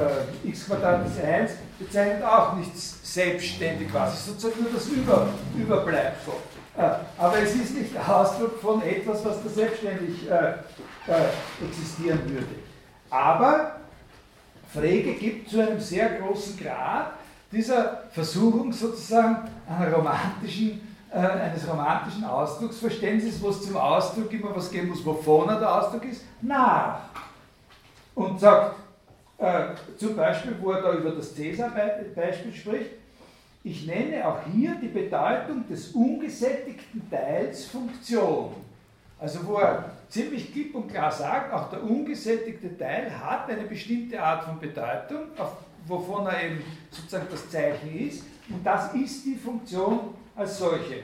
äh, x Quadrat ist 1, bezeichnet auch nichts selbstständig quasi, sozusagen nur das Über, Überbleibsel. Äh, aber es ist nicht Ausdruck von etwas, was da selbstständig äh, äh, existieren würde. Aber Frege gibt zu einem sehr großen Grad dieser Versuchung sozusagen romantischen, äh, eines romantischen Ausdrucksverständnisses, wo es zum Ausdruck immer was geben muss, wovon er der Ausdruck ist, nach. Und sagt, äh, zum Beispiel, wo er da über das Cäsar-Beispiel spricht, ich nenne auch hier die Bedeutung des ungesättigten Teils Funktion. Also wo er ziemlich klipp und klar sagt, auch der ungesättigte Teil hat eine bestimmte Art von Bedeutung, auf, wovon er eben sozusagen das Zeichen ist, und das ist die Funktion als solche.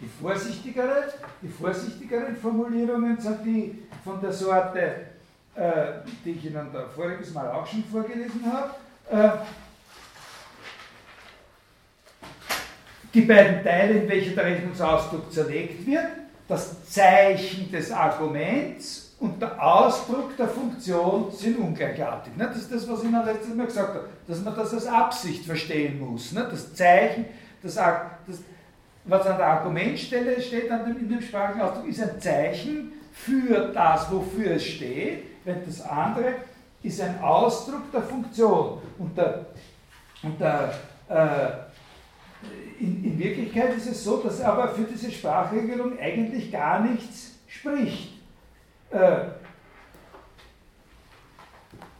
Die vorsichtigere, die vorsichtigeren Formulierungen sind die von der Sorte, äh, die ich Ihnen da voriges Mal auch schon vorgelesen habe. Äh, die beiden Teile, in welche der Rechnungsausdruck zerlegt wird, das Zeichen des Arguments und der Ausdruck der Funktion sind ungleichartig. Das ist das, was ich Ihnen letztes Mal gesagt habe, dass man das als Absicht verstehen muss. Das Zeichen, das, das, was an der Argumentstelle steht in dem sprachlichen Ausdruck, ist ein Zeichen für das, wofür es steht, während das andere ist ein Ausdruck der Funktion. Und, der, und der, äh, in, in, Wirklichkeit ist es so, dass aber für diese Sprachregelung eigentlich gar nichts spricht. Äh,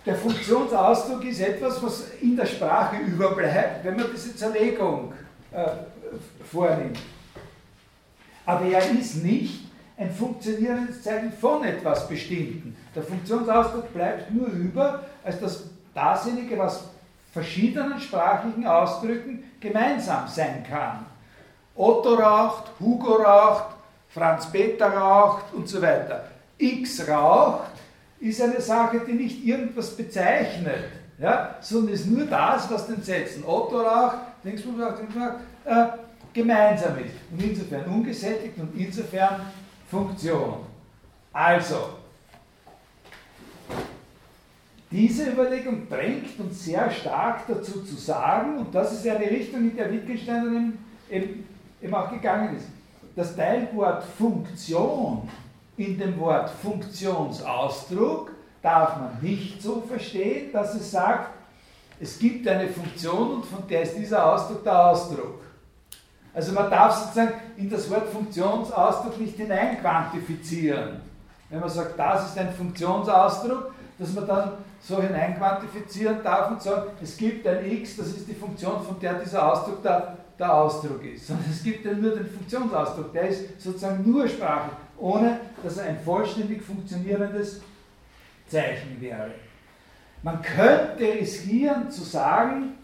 der Funktionsausdruck ist etwas, was in der Sprache überbleibt, wenn man diese Zerlegung äh, vornimmt. Aber er ist nicht ein funktionierendes Zeichen von etwas Bestimmten. Der Funktionsausdruck bleibt nur über als das dasjenige, was verschiedenen sprachlichen Ausdrücken gemeinsam sein kann. Otto raucht, Hugo raucht, Franz Peter raucht und so weiter. X raucht ist eine Sache, die nicht irgendwas bezeichnet, ja, sondern ist nur das, was den Sätzen Otto raucht, Dingsbums raucht, Dingsbums raucht, äh, gemeinsam ist. Und insofern ungesättigt und insofern Funktion. Also, diese Überlegung drängt uns sehr stark dazu zu sagen, und das ist ja eine Richtung, in der Wittgenstein eben, eben auch gegangen ist, das Teilwort Funktion in dem Wort Funktionsausdruck darf man nicht so verstehen, dass es sagt, es gibt eine Funktion und von der ist dieser Ausdruck der Ausdruck. Also man darf sozusagen in das Wort Funktionsausdruck nicht hineinquantifizieren. Wenn man sagt, das ist ein Funktionsausdruck, dass man dann so hineinquantifizieren darf und sagen, es gibt ein x, das ist die Funktion, von der dieser Ausdruck der, der Ausdruck ist. Sondern es gibt ja nur den Funktionsausdruck, der ist sozusagen nur sprachlich, ohne dass er ein vollständig funktionierendes Zeichen wäre. Man könnte riskieren zu sagen,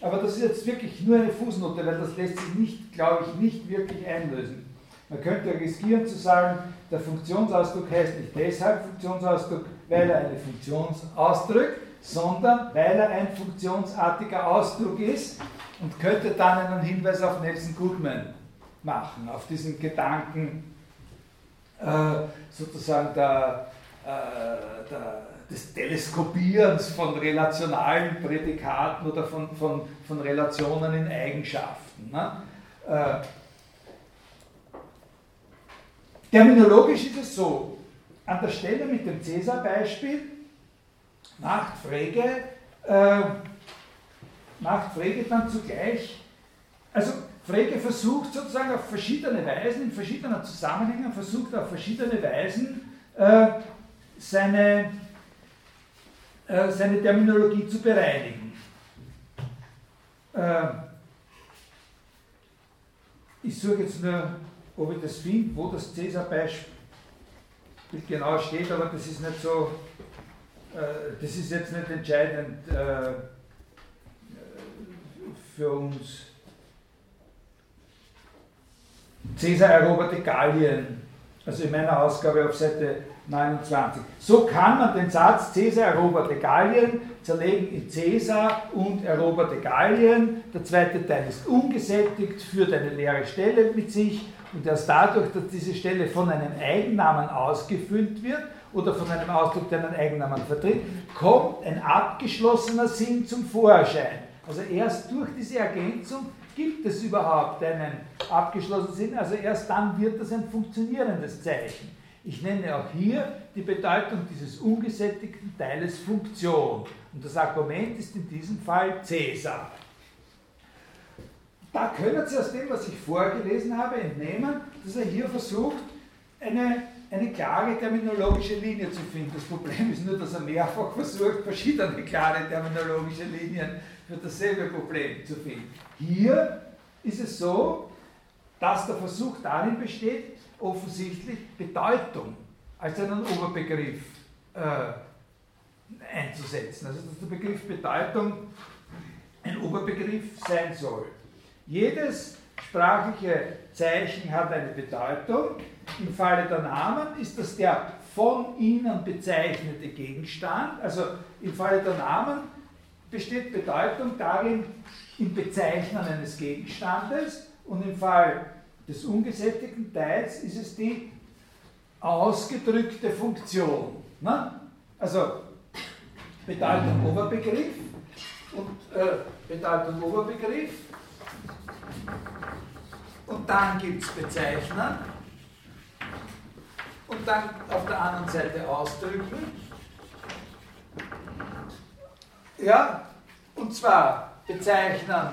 aber das ist jetzt wirklich nur eine Fußnote, weil das lässt sich nicht, glaube ich, nicht wirklich einlösen. Man könnte riskieren zu sagen, der Funktionsausdruck heißt nicht deshalb Funktionsausdruck, weil er eine Funktion ausdrückt, sondern weil er ein funktionsartiger Ausdruck ist und könnte dann einen Hinweis auf Nelson Goodman machen, auf diesen Gedanken äh, sozusagen der, äh, der des Teleskopierens von relationalen Prädikaten oder von, von, von Relationen in Eigenschaften. Ne? Äh, terminologisch ist es so, an der Stelle mit dem Cäsar-Beispiel macht Frege, äh, macht Frege dann zugleich, also Frege versucht sozusagen auf verschiedene Weisen, in verschiedenen Zusammenhängen, versucht auf verschiedene Weisen äh, seine äh, seine Terminologie zu bereinigen. Äh, ich suche jetzt nur, ob ich das finde, wo das Cäsar-Beispiel genau steht, aber das ist nicht so, äh, das ist jetzt nicht entscheidend für uns. Cäsar eroberte Gallien, also in meiner Ausgabe auf Seite 29. So kann man den Satz Caesar eroberte Gallien zerlegen in Caesar und eroberte Gallien. Der zweite Teil ist ungesättigt, führt eine leere Stelle mit sich und erst dadurch, dass diese Stelle von einem Eigennamen ausgefüllt wird oder von einem Ausdruck, der einen Eigennamen vertritt, kommt ein abgeschlossener Sinn zum Vorschein. Also erst durch diese Ergänzung gibt es überhaupt einen abgeschlossenen Sinn, also erst dann wird das ein funktionierendes Zeichen. Ich nenne auch hier die Bedeutung dieses ungesättigten Teiles Funktion. Und das Argument ist in diesem Fall Cäsar. Da können Sie aus dem, was ich vorgelesen habe, entnehmen, dass er hier versucht, eine, eine klare terminologische Linie zu finden. Das Problem ist nur, dass er mehrfach versucht, verschiedene klare terminologische Linien für dasselbe Problem zu finden. Hier ist es so, dass der Versuch darin besteht, offensichtlich Bedeutung als einen Oberbegriff äh, einzusetzen. Also dass der Begriff Bedeutung ein Oberbegriff sein soll. Jedes sprachliche Zeichen hat eine Bedeutung. Im Falle der Namen ist das der von ihnen bezeichnete Gegenstand. Also im Falle der Namen besteht Bedeutung darin, im Bezeichnen eines Gegenstandes und im Fall des ungesättigten Teils ist es die ausgedrückte Funktion. Ne? Also Bedeutung Oberbegriff und äh, Bedeutung Oberbegriff und dann gibt es Bezeichnen und dann auf der anderen Seite ausdrücken. Ja, und zwar bezeichnen,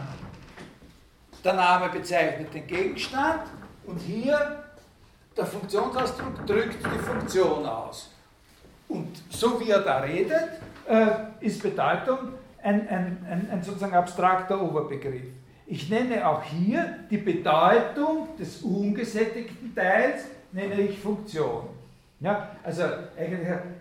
der Name bezeichnet den Gegenstand und hier der Funktionsausdruck drückt die Funktion aus. Und so wie er da redet, äh, ist Bedeutung ein, ein, ein, ein sozusagen abstrakter Oberbegriff. Ich nenne auch hier die Bedeutung des ungesättigten Teils, nenne ich Funktion. Ja, also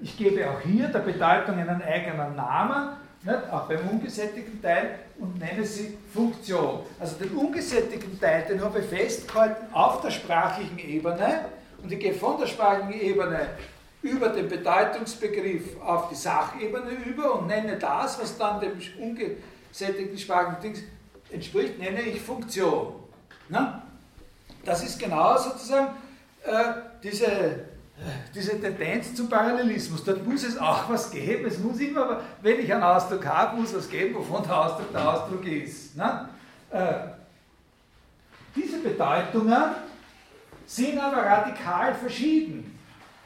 ich gebe auch hier der Bedeutung einen eigenen Namen, nicht, auch beim ungesättigten Teil, und nenne sie Funktion. Also den ungesättigten Teil, den habe ich festgehalten auf der sprachlichen Ebene und ich gehe von der sprachlichen Ebene über den Bedeutungsbegriff auf die Sachebene über und nenne das, was dann dem ungesättigten sprachlichen Ding entspricht, nenne ich Funktion. Na? Das ist genau sozusagen äh, diese diese Tendenz zum Parallelismus. Dort muss es auch was geben. Es muss immer, wenn ich einen Ausdruck habe, muss es geben, wovon der Ausdruck der Ausdruck ist. Ne? Äh, diese Bedeutungen sind aber radikal verschieden,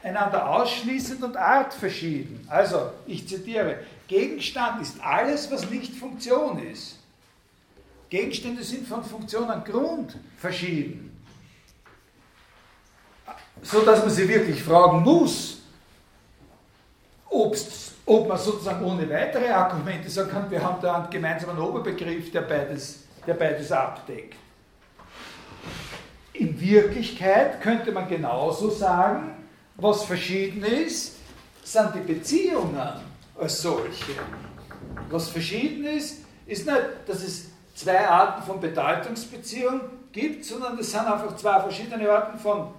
einander ausschließend und artverschieden. Also, ich zitiere, Gegenstand ist alles, was nicht Funktion ist. Gegenstände sind von Funktion an Grund verschieden so dass man sich wirklich fragen muss, ob man sozusagen ohne weitere Argumente sagen kann, wir haben da einen gemeinsamen Oberbegriff, der beides, der beides abdeckt. In Wirklichkeit könnte man genauso sagen, was verschieden ist, sind die Beziehungen als solche. Was verschieden ist, ist nicht, dass es zwei Arten von Bedeutungsbeziehung gibt, sondern es sind einfach zwei verschiedene Arten von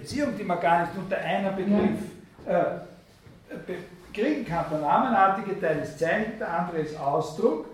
Beziehung, die man gar nicht unter einem Begriff äh, kriegen kann. Der namenartige Teil ist Zeichen, der andere ist Ausdruck.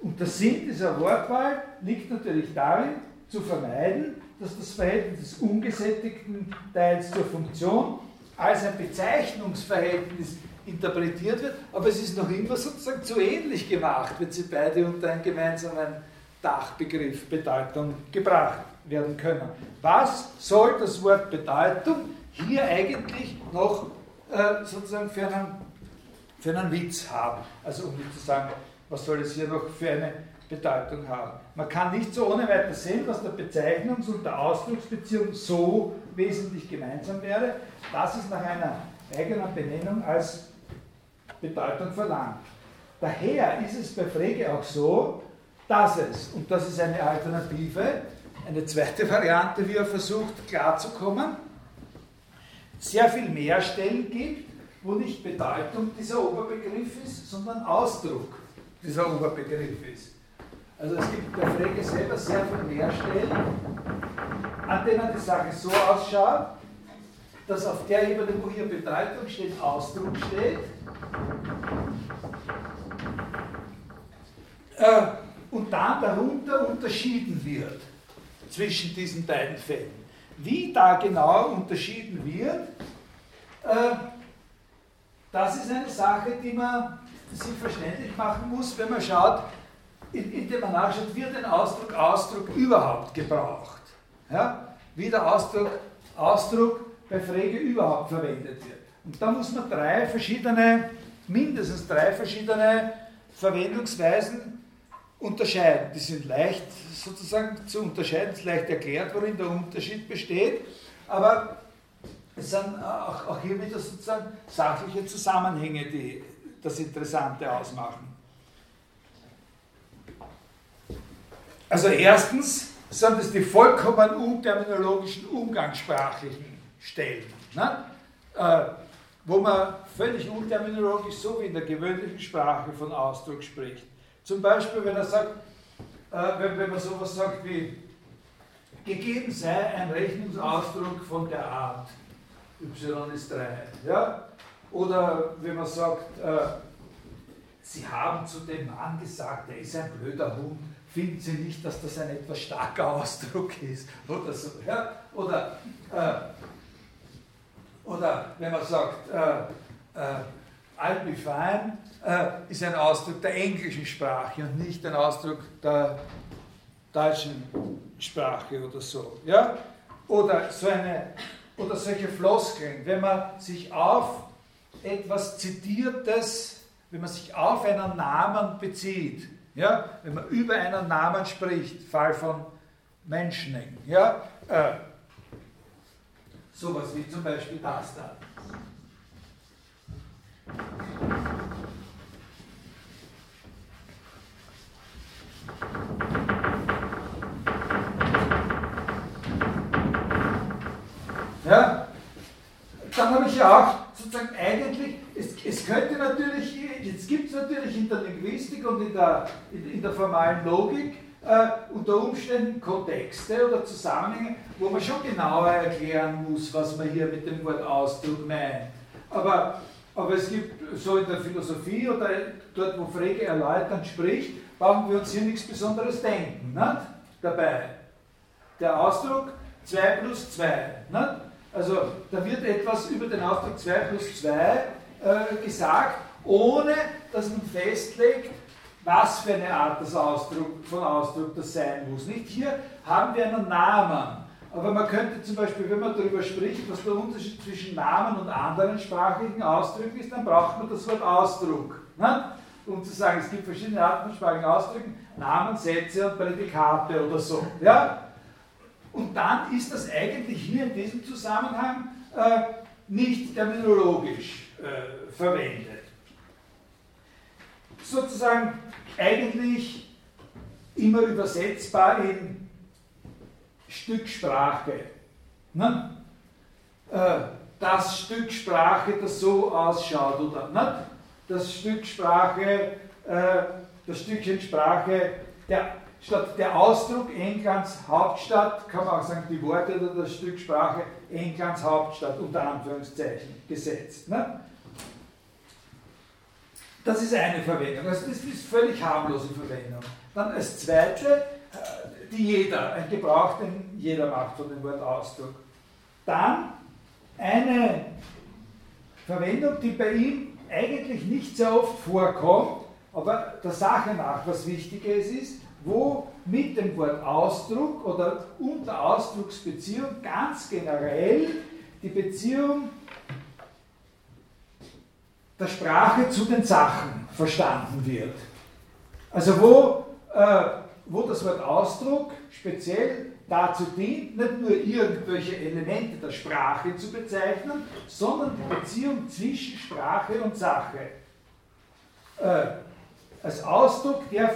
Und der Sinn dieser Wortwahl liegt natürlich darin, zu vermeiden, dass das Verhältnis des ungesättigten Teils zur Funktion als ein Bezeichnungsverhältnis interpretiert wird, aber es ist noch immer sozusagen zu ähnlich gemacht, wenn sie beide unter einen gemeinsamen Dachbegriff Bedeutung gebracht werden können. Was soll das Wort Bedeutung hier eigentlich noch äh, sozusagen für einen, für einen Witz haben? Also um nicht zu sagen, was soll es hier noch für eine Bedeutung haben? Man kann nicht so ohne weiteres sehen, dass der Bezeichnungs- und der Ausdrucksbeziehung so wesentlich gemeinsam wäre, dass es nach einer eigenen Benennung als Bedeutung verlangt. Daher ist es bei Frege auch so, dass es, und das ist eine Alternative, eine zweite Variante, wie er versucht klarzukommen, sehr viel mehr Stellen gibt, wo nicht Bedeutung dieser Oberbegriff ist, sondern Ausdruck dieser Oberbegriff ist. Also es gibt bei Frege selber sehr viel mehr Stellen, an denen die Sache so ausschaut, dass auf der Ebene, wo hier Bedeutung steht, Ausdruck steht. Äh, und dann darunter unterschieden wird zwischen diesen beiden Fällen. Wie da genau unterschieden wird, äh, das ist eine Sache, die man sich verständlich machen muss, wenn man schaut, indem man nachschaut, wird ein Ausdruck Ausdruck überhaupt gebraucht. Ja? Wie der Ausdruck Ausdruck bei Frege überhaupt verwendet wird. Und da muss man drei verschiedene, mindestens drei verschiedene Verwendungsweisen unterscheiden. Die sind leicht sozusagen zu unterscheiden, es ist leicht erklärt, worin der Unterschied besteht, aber es sind auch, auch hier wieder sozusagen sachliche Zusammenhänge, die das Interessante ausmachen. Also erstens sind es die vollkommen unterminologischen, umgangssprachlichen Stellen, ne? äh, wo man völlig unterminologisch, so wie in der gewöhnlichen Sprache von Ausdruck spricht. Zum Beispiel, wenn er sagt, äh, wenn, wenn man sowas sagt wie, gegeben sei ein Rechnungsausdruck von der Art, y ist 3. Ja? Oder wenn man sagt, äh, Sie haben zu dem Mann gesagt, er ist ein blöder Hund, finden Sie nicht, dass das ein etwas starker Ausdruck ist? Oder so. Ja? Oder, äh, oder wenn man sagt, äh, äh, I'll be fine, äh, ist ein Ausdruck der englischen Sprache und nicht ein Ausdruck der deutschen Sprache oder so. Ja? Oder, so eine, oder solche Floskeln, wenn man sich auf etwas Zitiertes, wenn man sich auf einen Namen bezieht, ja? wenn man über einen Namen spricht, Fall von Mentioning, ja? Äh, sowas wie zum Beispiel das da. Ja auch sozusagen eigentlich, es, es könnte natürlich, jetzt gibt es natürlich in der Linguistik und in der, in, in der formalen Logik äh, unter Umständen Kontexte oder Zusammenhänge, wo man schon genauer erklären muss, was man hier mit dem Wort Ausdruck meint. Aber, aber es gibt so in der Philosophie oder dort, wo Frege erläuternd spricht, brauchen wir uns hier nichts Besonderes denken nicht? dabei. Der Ausdruck 2 plus 2. Nicht? Also da wird etwas über den Ausdruck 2 plus 2 äh, gesagt, ohne dass man festlegt, was für eine Art des Ausdruck, von Ausdruck das sein muss. Nicht hier haben wir einen Namen, aber man könnte zum Beispiel, wenn man darüber spricht, was der Unterschied zwischen Namen und anderen sprachlichen Ausdrücken ist, dann braucht man das Wort Ausdruck. Ne? Um zu sagen, es gibt verschiedene Arten von sprachlichen Ausdrücken, Namen, Sätze und Prädikate oder so. Ja? Und dann ist das eigentlich hier in diesem Zusammenhang äh, nicht terminologisch äh, verwendet. Sozusagen eigentlich immer übersetzbar in Stücksprache. Ne? Äh, das Stück Sprache, das so ausschaut, oder ne? das Stück Sprache, äh, das Stückchen Sprache, der statt der Ausdruck Englands Hauptstadt, kann man auch sagen, die Worte oder das Stück Sprache Englands Hauptstadt unter Anführungszeichen gesetzt. Ne? Das ist eine Verwendung, also das ist völlig harmlose Verwendung. Dann als zweite, äh, die jeder, ein Gebrauch, den jeder macht von dem Wort Ausdruck. Dann eine Verwendung, die bei ihm eigentlich nicht sehr oft vorkommt, aber der Sache nach was Wichtiges ist, wo mit dem Wort Ausdruck oder unter Ausdrucksbeziehung ganz generell die Beziehung der Sprache zu den Sachen verstanden wird. Also wo, äh, wo das Wort Ausdruck speziell dazu dient, nicht nur irgendwelche Elemente der Sprache zu bezeichnen, sondern die Beziehung zwischen Sprache und Sache. Äh, als Ausdruck der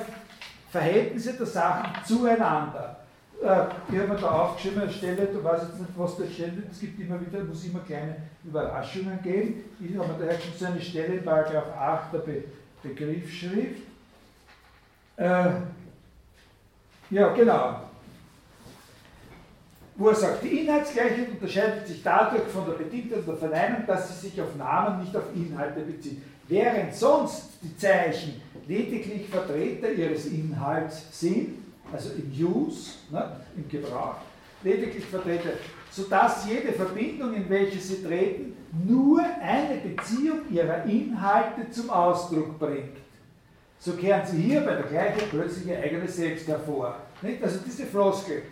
Verhältnisse der Sachen zueinander. Äh, ich habe mir da aufgeschrieben, eine Stelle, du weißt jetzt nicht, was da steht, es gibt immer wieder, muss immer kleine Überraschungen geben. Ich habe mir daher schon so eine Stelle in Paragraph 8 der Be Begriffsschrift. Äh, ja, genau. Wo er sagt, die Inhaltsgleichheit unterscheidet sich dadurch von der Bedingten der Verneinung, dass sie sich auf Namen, nicht auf Inhalte bezieht. Während sonst die Zeichen lediglich Vertreter ihres Inhalts sind, also im Use, ne, im Gebrauch, lediglich Vertreter, sodass jede Verbindung, in welche sie treten, nur eine Beziehung ihrer Inhalte zum Ausdruck bringt. So kehren sie hier bei der Gleichheit plötzlich ihr eigenes Selbst hervor. Nicht? Also diese Floskel,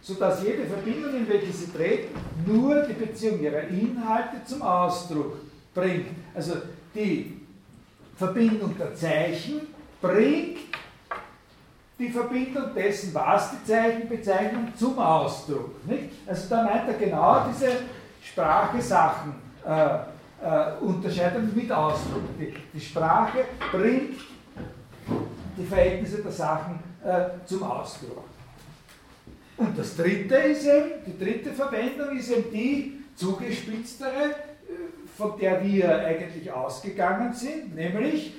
sodass jede Verbindung, in welche sie treten, nur die Beziehung ihrer Inhalte zum Ausdruck bringt. Also die Verbindung der Zeichen bringt die Verbindung dessen, was die Zeichen bezeichnen, zum Ausdruck. Nicht? Also da meint er genau diese Sprache-Sachen äh, äh, unterscheiden mit Ausdruck. Die, die, Sprache bringt die Verhältnisse der Sachen äh, zum Ausdruck. Und das dritte ist eben, die dritte Verwendung ist eben die zugespitztere, von der wir eigentlich ausgegangen sind, nämlich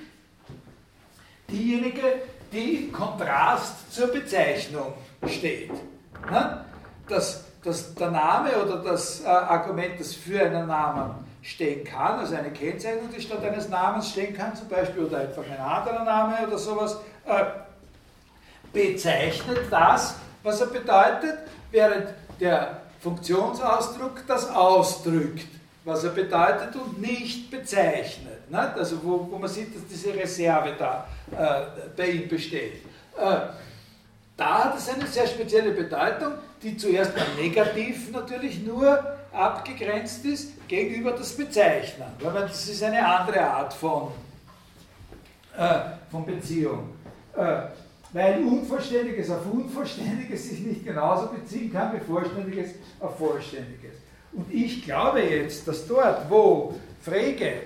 diejenige, die im Kontrast zur Bezeichnung steht. Dass, dass der Name oder das äh, Argument, das für einen Namen stehen kann, also eine Kennzeichnung, die statt eines Namens stehen kann, zum Beispiel, oder einfach ein anderer Name oder sowas, äh, bezeichnet das, was er bedeutet, während der Funktionsausdruck das ausdrückt, was er bedeutet und nicht bezeichnet. Ne? Also wo, wo man sieht, dass diese Reserve da äh, bei ihm besteht. Äh, da hat es eine sehr spezielle Bedeutung, die zuerst mal negativ natürlich nur abgegrenzt ist gegenüber das Bezeichnen. Weil das ist eine andere Art von, äh, von Beziehung. Äh, weil Unvollständiges auf Unvollständiges sich nicht genauso beziehen kann wie Vollständiges auf Vollständiges. Und ich glaube jetzt, dass dort, wo Frege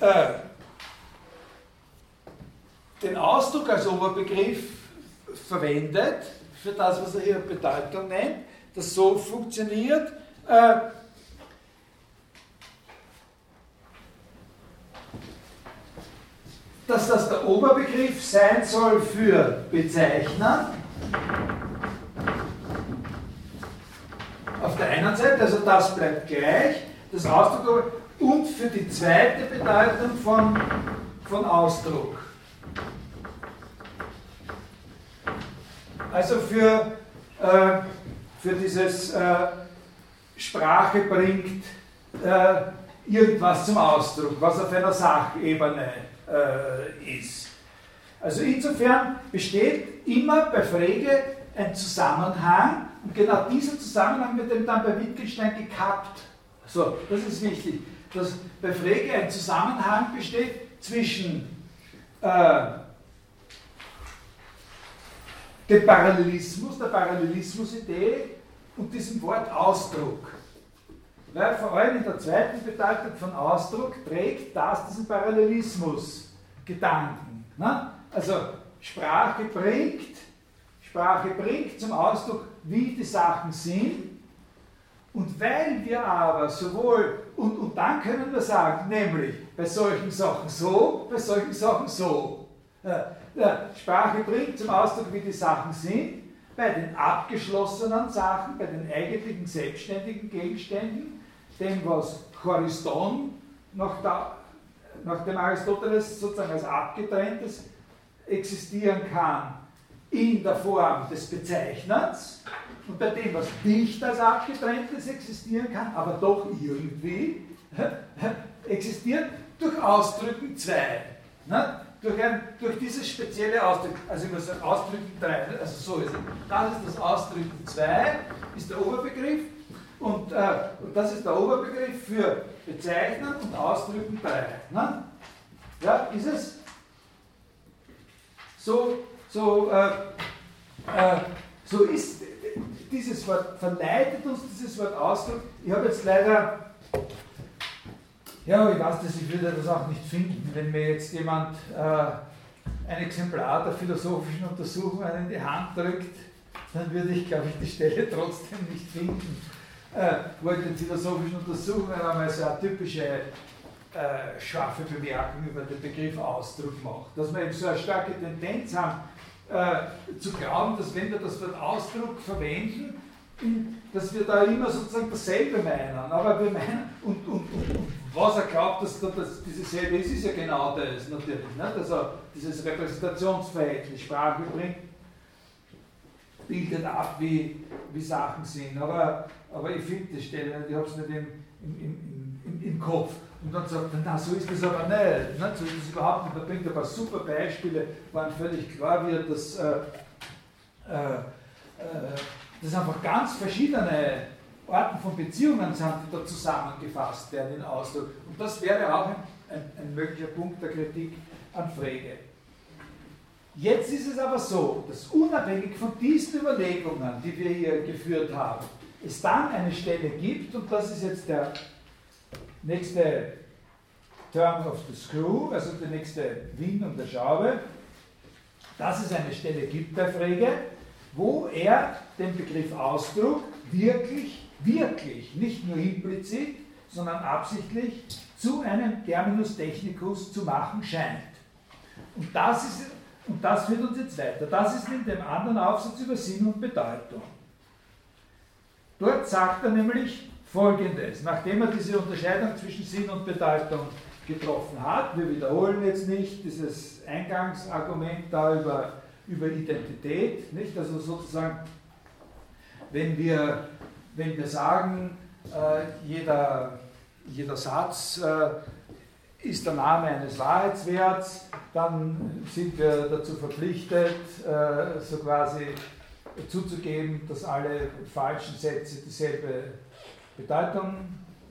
äh, den Ausdruck als Oberbegriff verwendet, für das, was er hier Bedeutung nennt, das so funktioniert, äh, dass das der Oberbegriff sein soll für Bezeichner. Auf der einen Seite, also das bleibt gleich, das Ausdruck und für die zweite Bedeutung von, von Ausdruck. Also für, äh, für dieses äh, Sprache bringt äh, irgendwas zum Ausdruck, was auf einer Sachebene äh, ist. Also insofern besteht immer bei Frege ein Zusammenhang und genau dieser Zusammenhang wird dann bei Wittgenstein gekappt. So, das ist wichtig, dass bei Frege ein Zusammenhang besteht zwischen äh, dem Parallelismus, der Parallelismus-Idee und diesem Wort Ausdruck. Weil vor allem in der zweiten Bedeutung von Ausdruck trägt das diesen Parallelismus-Gedanken. Ne? Also Sprache bringt, Sprache bringt zum Ausdruck, wie die Sachen sind. Und weil wir aber sowohl, und, und dann können wir sagen, nämlich bei solchen Sachen so, bei solchen Sachen so. Sprache bringt zum Ausdruck, wie die Sachen sind, bei den abgeschlossenen Sachen, bei den eigentlichen selbstständigen Gegenständen, dem, was Choriston nach, der, nach dem Aristoteles sozusagen als abgetrenntes existieren kann, in der Form des Bezeichnens und bei dem, was nicht als abgetrenntes existieren kann, aber doch irgendwie existiert, durch Ausdrücken zwei. Ne? durch, ein, durch dieses spezielle Ausdruck, also ich muss sagen, Ausdrücken 3, also so ist es. Das ist das Ausdrücken 2, ist der Oberbegriff und, äh, und das ist der Oberbegriff für Bezeichnen und Ausdrücken 3. Ne? Ja, ist es? So, so, äh, äh, so ist dieses Wort, verleitet uns dieses Wort Ausdruck. Ich habe jetzt leider ja, ich weiß das, ich würde das auch nicht finden, wenn mir jetzt jemand äh, ein Exemplar der philosophischen Untersuchungen in die Hand drückt, dann würde ich, glaube ich, die Stelle trotzdem nicht finden, wo in den philosophischen Untersuchungen einmal so eine typische äh, scharfe Bemerkung über den Begriff Ausdruck macht. Dass wir eben so eine starke Tendenz haben, äh, zu glauben, dass wenn wir das Wort Ausdruck verwenden, dass wir da immer sozusagen dasselbe meinen. Aber wir meinen, und, und, und, was er glaubt, dass, dass dieses selbe ist, ist ja genau das natürlich. Nicht? Also dieses Repräsentationsverhältnis, Sprache bringt, bildet ab, wie, wie Sachen sind. Aber, aber ich finde die Stelle, ich habe es nicht im, im, im, im, Kopf. Und dann sagt er, na, so ist das aber nicht. nicht? So ist das überhaupt nicht. Da bringt ein paar super Beispiele, wo einem völlig klar wird, dass äh, äh, äh, das einfach ganz verschiedene Arten von Beziehungen sind, die da zusammengefasst werden in Ausdruck. Und das wäre auch ein, ein, ein möglicher Punkt der Kritik an Frege. Jetzt ist es aber so, dass unabhängig von diesen Überlegungen, die wir hier geführt haben, es dann eine Stelle gibt, und das ist jetzt der nächste Term of the Screw, also der nächste Windung der Schraube, dass es eine Stelle gibt bei Frege, wo er den Begriff Ausdruck wirklich, wirklich, nicht nur implizit, sondern absichtlich zu einem Terminus technicus zu machen scheint. Und das, ist, und das führt uns jetzt weiter. Das ist in dem anderen Aufsatz über Sinn und Bedeutung. Dort sagt er nämlich Folgendes, nachdem er diese Unterscheidung zwischen Sinn und Bedeutung getroffen hat, wir wiederholen jetzt nicht dieses Eingangsargument da über, über Identität, nicht? also sozusagen, wenn wir, wenn wir sagen, äh, jeder, jeder Satz äh, ist der Name eines Wahrheitswerts, dann sind wir dazu verpflichtet, äh, so quasi zuzugeben, dass alle falschen Sätze dieselbe Bedeutung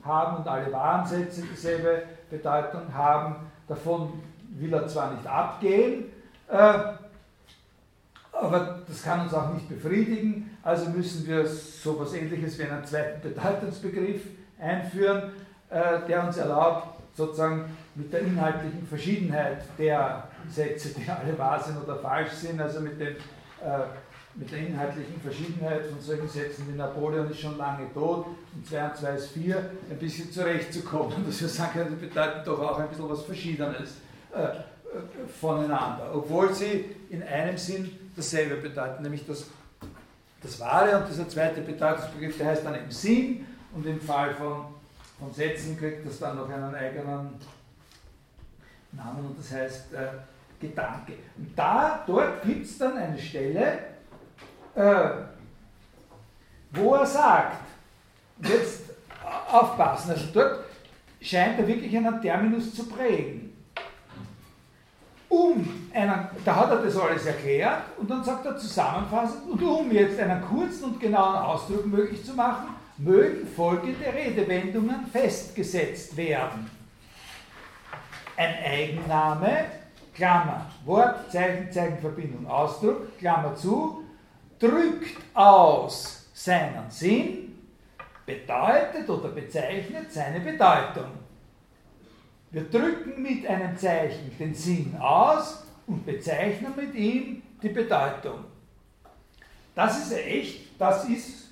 haben und alle wahren Sätze dieselbe Bedeutung haben. Davon will er zwar nicht abgehen, äh, aber das kann uns auch nicht befriedigen, also müssen wir so etwas ähnliches wie einen zweiten Bedeutungsbegriff einführen, äh, der uns erlaubt, sozusagen mit der inhaltlichen Verschiedenheit der Sätze, die alle wahr sind oder falsch sind, also mit dem äh, mit der inhaltlichen Verschiedenheit von solchen Sätzen wie Napoleon ist schon lange tot und 2 und 2 ist 4 ein bisschen zurechtzukommen. [laughs] Dass wir sagen können, die bedeuten doch auch ein bisschen was Verschiedenes äh, äh, voneinander, obwohl sie in einem Sinn dasselbe bedeuten, nämlich das, das Wahre und dieser zweite Bedeutungsbegriff, der heißt dann im Sinn und im Fall von, von Sätzen kriegt das dann noch einen eigenen Namen und das heißt äh, Gedanke. Und da, dort gibt es dann eine Stelle, äh, wo er sagt, jetzt aufpassen, also dort scheint er wirklich einen Terminus zu prägen. Um einen, da hat er das alles erklärt und dann sagt er zusammenfassend, und um jetzt einen kurzen und genauen Ausdruck möglich zu machen, mögen folgende Redewendungen festgesetzt werden. Ein Eigenname, Klammer, Wort, Zeichen, Zeichenverbindung, Ausdruck, Klammer zu, drückt aus seinen Sinn, bedeutet oder bezeichnet seine Bedeutung. Wir drücken mit einem Zeichen den Sinn aus und bezeichnen mit ihm die Bedeutung. Das ist echt, das ist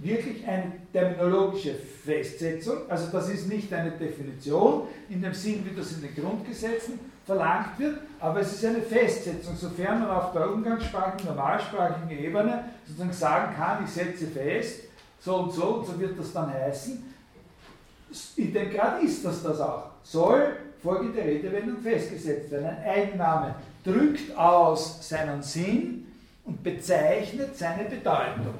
wirklich eine terminologische Festsetzung, also das ist nicht eine Definition in dem Sinn, wie das in den Grundgesetzen verlangt wird, aber es ist eine Festsetzung, sofern man auf der umgangssprachigen, normalsprachigen Ebene sozusagen sagen kann, ich setze fest, so und so und so wird das dann heißen. In dem Grad ist das das auch. Soll folgende Redewendung festgesetzt werden. Ein Eigenname drückt aus seinen Sinn und bezeichnet seine Bedeutung.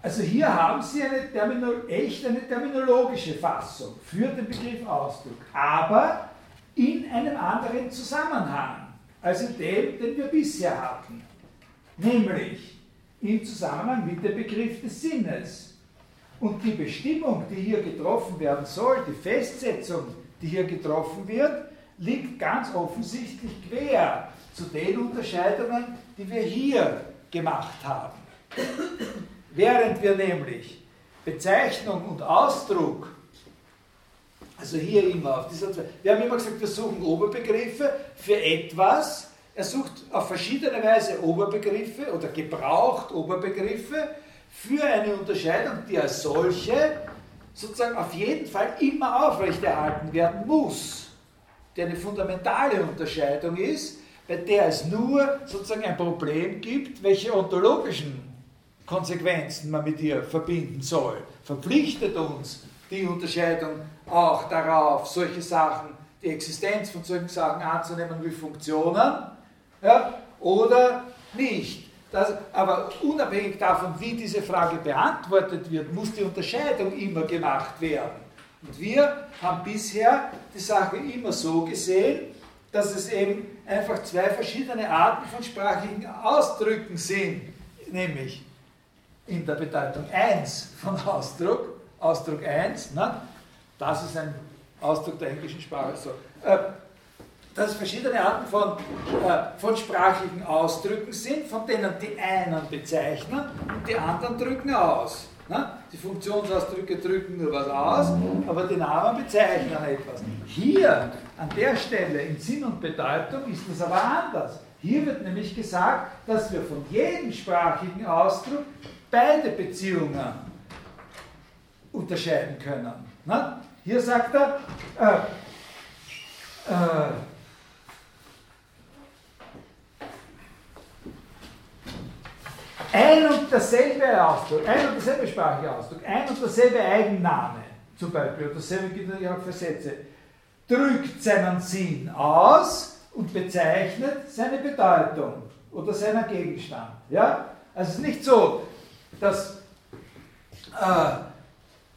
Also hier haben Sie eine echt eine terminologische Fassung für den Begriff Ausdruck. Aber in einem anderen Zusammenhang als in dem, den wir bisher hatten, nämlich im Zusammenhang mit dem Begriff des Sinnes. Und die Bestimmung, die hier getroffen werden soll, die Festsetzung, die hier getroffen wird, liegt ganz offensichtlich quer zu den Unterscheidungen, die wir hier gemacht haben. Während wir nämlich Bezeichnung und Ausdruck also hier immer auf dieser zwei. Wir haben immer gesagt, wir suchen Oberbegriffe für etwas. Er sucht auf verschiedene Weise Oberbegriffe oder gebraucht Oberbegriffe für eine Unterscheidung, die als solche sozusagen auf jeden Fall immer aufrechterhalten werden muss. Die eine fundamentale Unterscheidung ist, bei der es nur sozusagen ein Problem gibt, welche ontologischen Konsequenzen man mit ihr verbinden soll. Verpflichtet uns die Unterscheidung auch darauf, solche Sachen, die Existenz von solchen Sachen anzunehmen wie Funktionen ja, oder nicht. Das, aber unabhängig davon, wie diese Frage beantwortet wird, muss die Unterscheidung immer gemacht werden. Und wir haben bisher die Sache immer so gesehen, dass es eben einfach zwei verschiedene Arten von sprachlichen Ausdrücken sind, nämlich in der Bedeutung 1 von Ausdruck Ausdruck 1, ne? Das ist ein Ausdruck der englischen Sprache. So. Äh, dass es verschiedene Arten von, äh, von sprachlichen Ausdrücken sind, von denen die einen bezeichnen und die anderen drücken aus. Ne? Die Funktionsausdrücke drücken nur was aus, aber die Namen bezeichnen etwas. Hier, an der Stelle, in Sinn und Bedeutung, ist das aber anders. Hier wird nämlich gesagt, dass wir von jedem sprachigen Ausdruck beide Beziehungen unterscheiden können. Na? Hier sagt er, äh, äh, ein und derselbe Ausdruck, ein und derselbe sprachliche Ausdruck, ein und derselbe Eigenname zum Beispiel, oder dasselbe gilt ja auch für Sätze, drückt seinen Sinn aus und bezeichnet seine Bedeutung oder seinen Gegenstand. Ja? Also es ist nicht so, dass äh,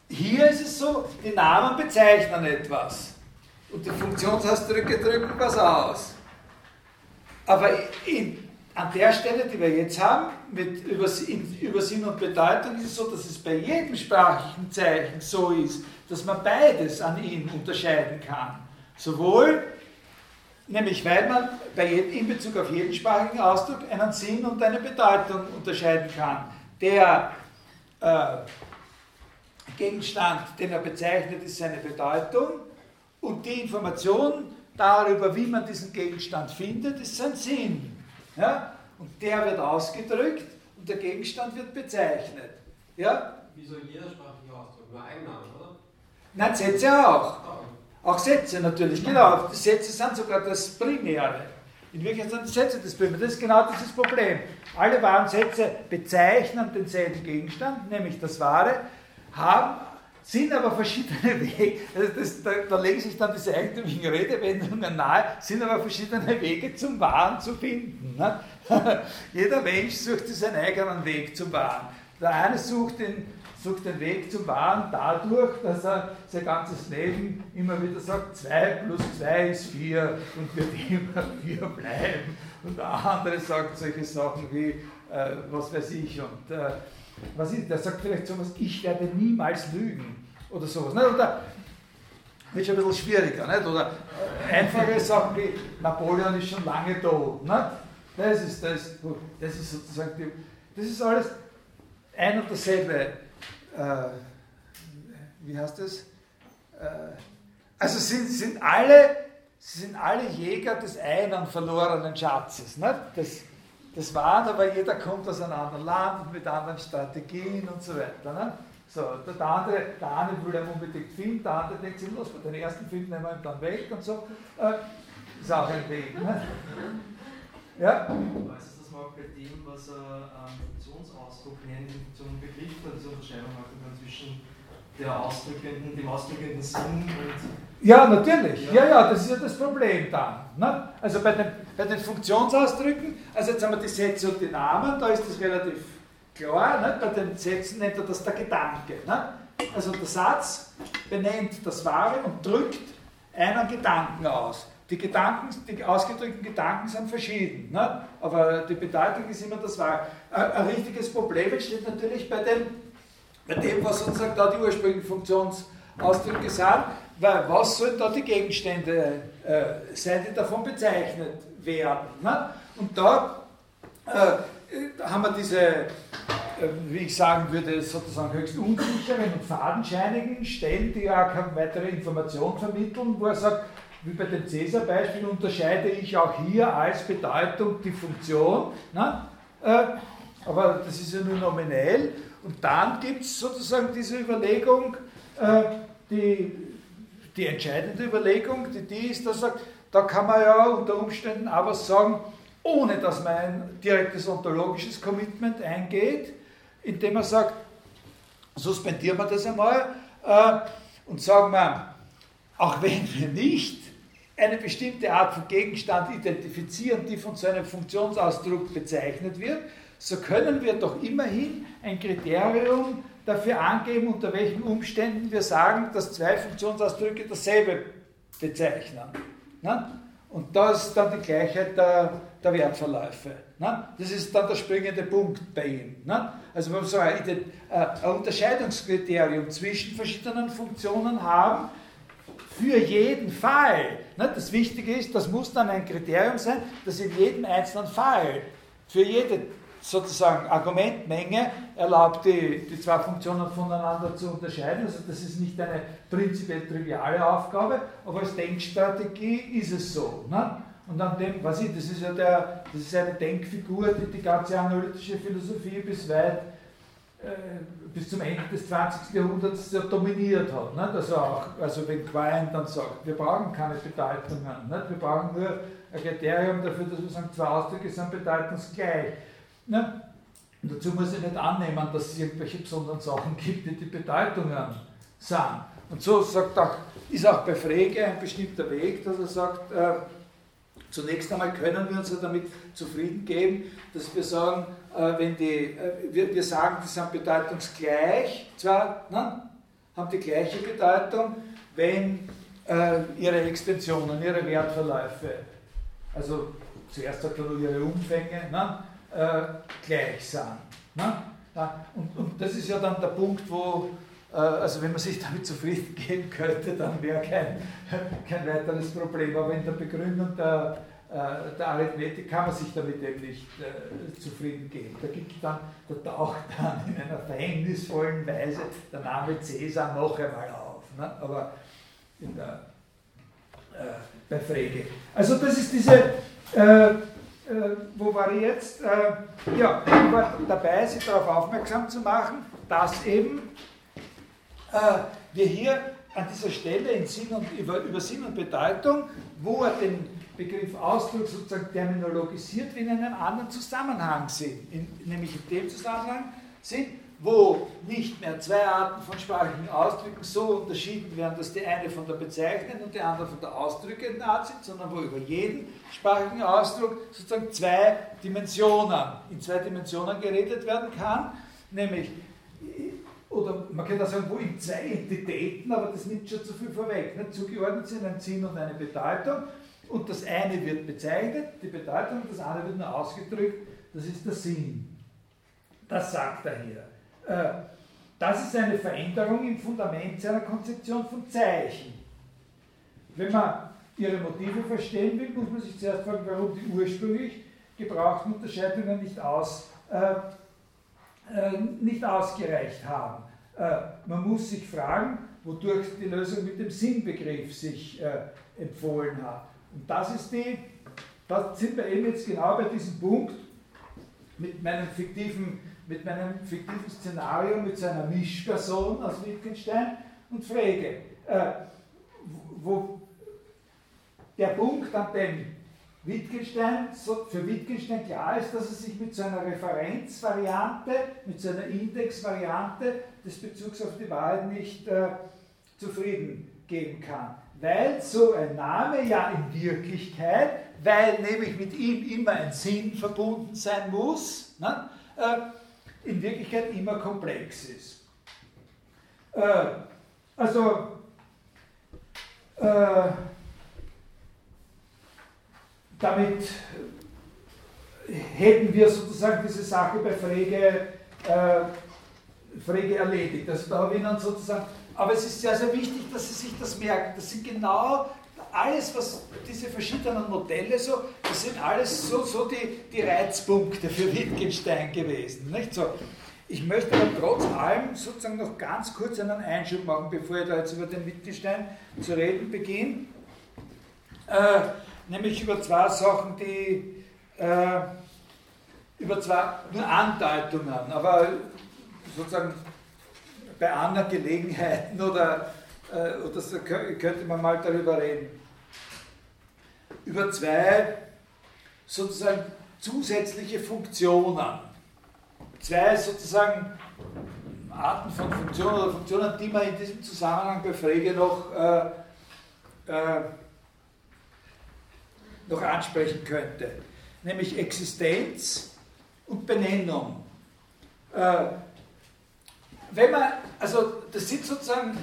hier ist es so, die Namen bezeichnen etwas und die Funktionsausdrücke drücken was aus. Aber in, an der Stelle, die wir jetzt haben, mit über, Sinn und Bedeutung, ist es so, dass es bei jedem sprachlichen Zeichen so ist, dass man beides an ihm unterscheiden kann. Sowohl, nämlich weil man bei in Bezug auf jeden sprachigen Ausdruck einen Sinn und eine Bedeutung unterscheiden kann. Der äh, Gegenstand, den er bezeichnet, ist seine Bedeutung und die Information darüber, wie man diesen Gegenstand findet, ist sein Sinn. Ja? Und der wird ausgedrückt und der Gegenstand wird bezeichnet. Ja? Wieso in jeder sprachliche Ausdruck? Nur Einnahmen, oder? Nein, Sätze auch. Auch Sätze natürlich, genau. Die Sätze sind sogar das Primäre. In Wirklichkeit sind die Sätze das Primäre. Das ist genau dieses Problem. Alle wahren Sätze bezeichnen denselben Gegenstand, nämlich das Wahre, haben sind aber verschiedene [laughs] Wege, also das, da, da, legen sich dann diese eigentümlichen Redewendungen nahe, sind aber verschiedene Wege zum Wahren zu finden. Ne? [laughs] Jeder Mensch sucht seinen eigenen Weg zum Wahren. Der eine sucht den, sucht den Weg zum Wahren dadurch, dass er sein ganzes Leben immer wieder sagt, 2 plus 2 ist 4 und wird [laughs] immer 4 bleiben. Und der andere sagt solche Sachen wie, äh, was weiß ich, und äh, was ist, der sagt vielleicht sowas, ich werde niemals lügen oder sowas. Nicht? Oder wird schon ein bisschen schwieriger. Nicht? Oder einfache Sachen wie Napoleon ist schon lange tot. Nicht? Das ist, das, das ist sozusagen die, das ist alles ein und dasselbe, äh, wie heißt das? Äh, also sind, sind alle, sind alle Jäger des einen verlorenen Schatzes. Nicht? Das, das waren, aber jeder kommt aus einem anderen Land mit anderen Strategien und so weiter. Ne? So, der, andere, der eine will ihn unbedingt finden, der andere denkt sich, los, bei den ersten finden wir ihn dann weg und so. Äh, ist auch ein Weg. Ne? Ja? Weißt du das mal bei dem, was er ähm, Funktionsausdruck nennt, zum Begriff, da diese Unterscheidung macht zwischen der ausdrückenden, dem ausdrückenden Sinn ja, natürlich. Ja. ja, ja, das ist ja das Problem dann. Ne? Also bei den, bei den Funktionsausdrücken, also jetzt haben wir die Sätze und die Namen, da ist das relativ klar. Ne? Bei den Sätzen nennt er das der Gedanke. Ne? Also der Satz benennt das Wahre und drückt einen Gedanken aus. Die, Gedanken, die ausgedrückten Gedanken sind verschieden, ne? aber die Bedeutung ist immer das Wahre. Ein, ein richtiges Problem entsteht natürlich bei dem, bei dem was sozusagen da die ursprünglichen Funktionsausdrücke sind weil was sollen da die Gegenstände äh, sein, die davon bezeichnet werden? Ne? Und da äh, haben wir diese, äh, wie ich sagen würde, sozusagen höchst unsicheren und fadenscheinigen Stellen, die ja keine weitere Information vermitteln, wo er sagt, wie bei dem Cäsar-Beispiel unterscheide ich auch hier als Bedeutung die Funktion. Ne? Äh, aber das ist ja nur nominell. Und dann gibt es sozusagen diese Überlegung, äh, die die entscheidende Überlegung, die, die ist, dass sagt, da kann man ja unter Umständen aber sagen, ohne dass man ein direktes ontologisches Commitment eingeht, indem man sagt, suspendieren wir das einmal äh, und sagen wir, auch wenn wir nicht eine bestimmte Art von Gegenstand identifizieren, die von so einem Funktionsausdruck bezeichnet wird, so können wir doch immerhin ein Kriterium dafür angeben, unter welchen Umständen wir sagen, dass zwei Funktionsausdrücke dasselbe bezeichnen. Ne? Und da ist dann die Gleichheit der, der Wertverläufe. Ne? Das ist dann der springende Punkt bei ihm. Ne? Also wenn wir so ein, ein Unterscheidungskriterium zwischen verschiedenen Funktionen haben, für jeden Fall. Das Wichtige ist, das muss dann ein Kriterium sein, das in jedem einzelnen Fall für jede sozusagen Argumentmenge erlaubt, die, die zwei Funktionen voneinander zu unterscheiden. Also das ist nicht eine prinzipiell triviale Aufgabe, aber als Denkstrategie ist es so. Ne? Und an dem, was ich, das ist ja der, das ist eine Denkfigur, die die ganze analytische Philosophie bis weit äh, bis zum Ende des 20. Jahrhunderts ja dominiert hat. Nicht? Also, auch, also wenn Quine dann sagt, wir brauchen keine Bedeutungen, nicht? wir brauchen nur ein Kriterium dafür, dass wir sagen, zwei Ausdrücke sind bedeutungsgleich. Nicht? Und dazu muss ich nicht annehmen, dass es irgendwelche besonderen Sachen gibt, die die Bedeutungen sind. Und so sagt auch, ist auch bei Frege ein bestimmter Weg, dass er sagt, äh, zunächst einmal können wir uns ja damit zufrieden geben, dass wir sagen, äh, wenn die, äh, wir, wir sagen, die sind bedeutungsgleich, zwar ne, haben die gleiche Bedeutung, wenn äh, ihre Extensionen, ihre Wertverläufe, also zuerst sagt er nur ihre Umfänge, ne, äh, gleich sind. Ne? Und, und, das ist ja dann der Punkt, wo, äh, also wenn man sich [laughs] damit zufrieden geben könnte, dann wäre kein, [laughs] kein weiteres Problem. Aber in der Begründung der äh, der Arithmetik kann man sich damit eben nicht äh, zufrieden geben. Da gibt dann, da taucht [laughs] dann in einer verhängnisvollen Weise der Name Cäsar noch einmal auf. Ne? Aber in der, äh, bei Frege. Also das ist diese, äh, wo war ich jetzt? Äh, ja, ich war dabei, Sie darauf aufmerksam zu machen, dass eben wir hier an dieser Stelle in Sinn und, über, über Sinn und Bedeutung, wo er den Begriff Ausdruck sozusagen terminologisiert wie in einem anderen Zusammenhang sind. In, nämlich in dem Zusammenhang sind, wo nicht mehr zwei Arten von sprachlichen Ausdrücken so unterschieden werden, dass die eine von der bezeichnenden und die andere von der ausdrückenden Art sind, sondern wo über jeden sprachlichen Ausdruck sozusagen zwei Dimensionen, in zwei Dimensionen geredet werden kann, nämlich oder man könnte auch sagen, wo in zwei Entitäten, aber das nimmt schon zu viel vorweg. Nicht? Zugeordnet sind ein Sinn und eine Bedeutung. Und das eine wird bezeichnet, die Bedeutung, das andere wird nur ausgedrückt, das ist der Sinn. Das sagt er hier. Äh, das ist eine Veränderung im Fundament seiner Konzeption von Zeichen. Wenn man ihre Motive verstehen will, muss man sich zuerst fragen, warum die ursprünglich gebrauchten Unterscheidungen nicht, aus, äh, äh, nicht ausgereicht haben. Äh, man muss sich fragen, wodurch die Lösung mit dem Sinnbegriff sich äh, empfohlen hat. Und das ist die, da sind wir eben jetzt genau bei diesem Punkt mit meinem fiktiven, mit meinem fiktiven Szenario, mit seiner Mischperson aus Wittgenstein und Frege. Äh, wo der Punkt, an dem Wittgenstein, so für Wittgenstein klar ist, dass er sich mit so einer Referenzvariante, mit so einer Indexvariante des Bezugs auf die Wahrheit nicht äh, zufrieden geben kann weil so ein Name ja in Wirklichkeit, weil nämlich mit ihm immer ein Sinn verbunden sein muss, ne, äh, in Wirklichkeit immer komplex ist. Äh, also, äh, damit hätten wir sozusagen diese Sache bei Frege, äh, Frege erledigt. Also da habe ich dann sozusagen aber es ist sehr, sehr wichtig, dass Sie sich das merken. Das sind genau alles, was diese verschiedenen Modelle so, das sind alles so, so die, die Reizpunkte für Wittgenstein gewesen. Nicht so? Ich möchte aber trotz allem sozusagen noch ganz kurz einen Einschub machen, bevor ich da jetzt über den Wittgenstein zu reden beginne. Äh, nämlich über zwei Sachen, die äh, über zwei nur Andeutungen, aber sozusagen bei anderen Gelegenheiten oder, äh, oder so könnte man mal darüber reden. Über zwei sozusagen zusätzliche Funktionen. Zwei sozusagen Arten von Funktionen oder Funktionen, die man in diesem Zusammenhang bei Frege noch, äh, äh, noch ansprechen könnte. Nämlich Existenz und Benennung. Äh, wenn man, also das sind sozusagen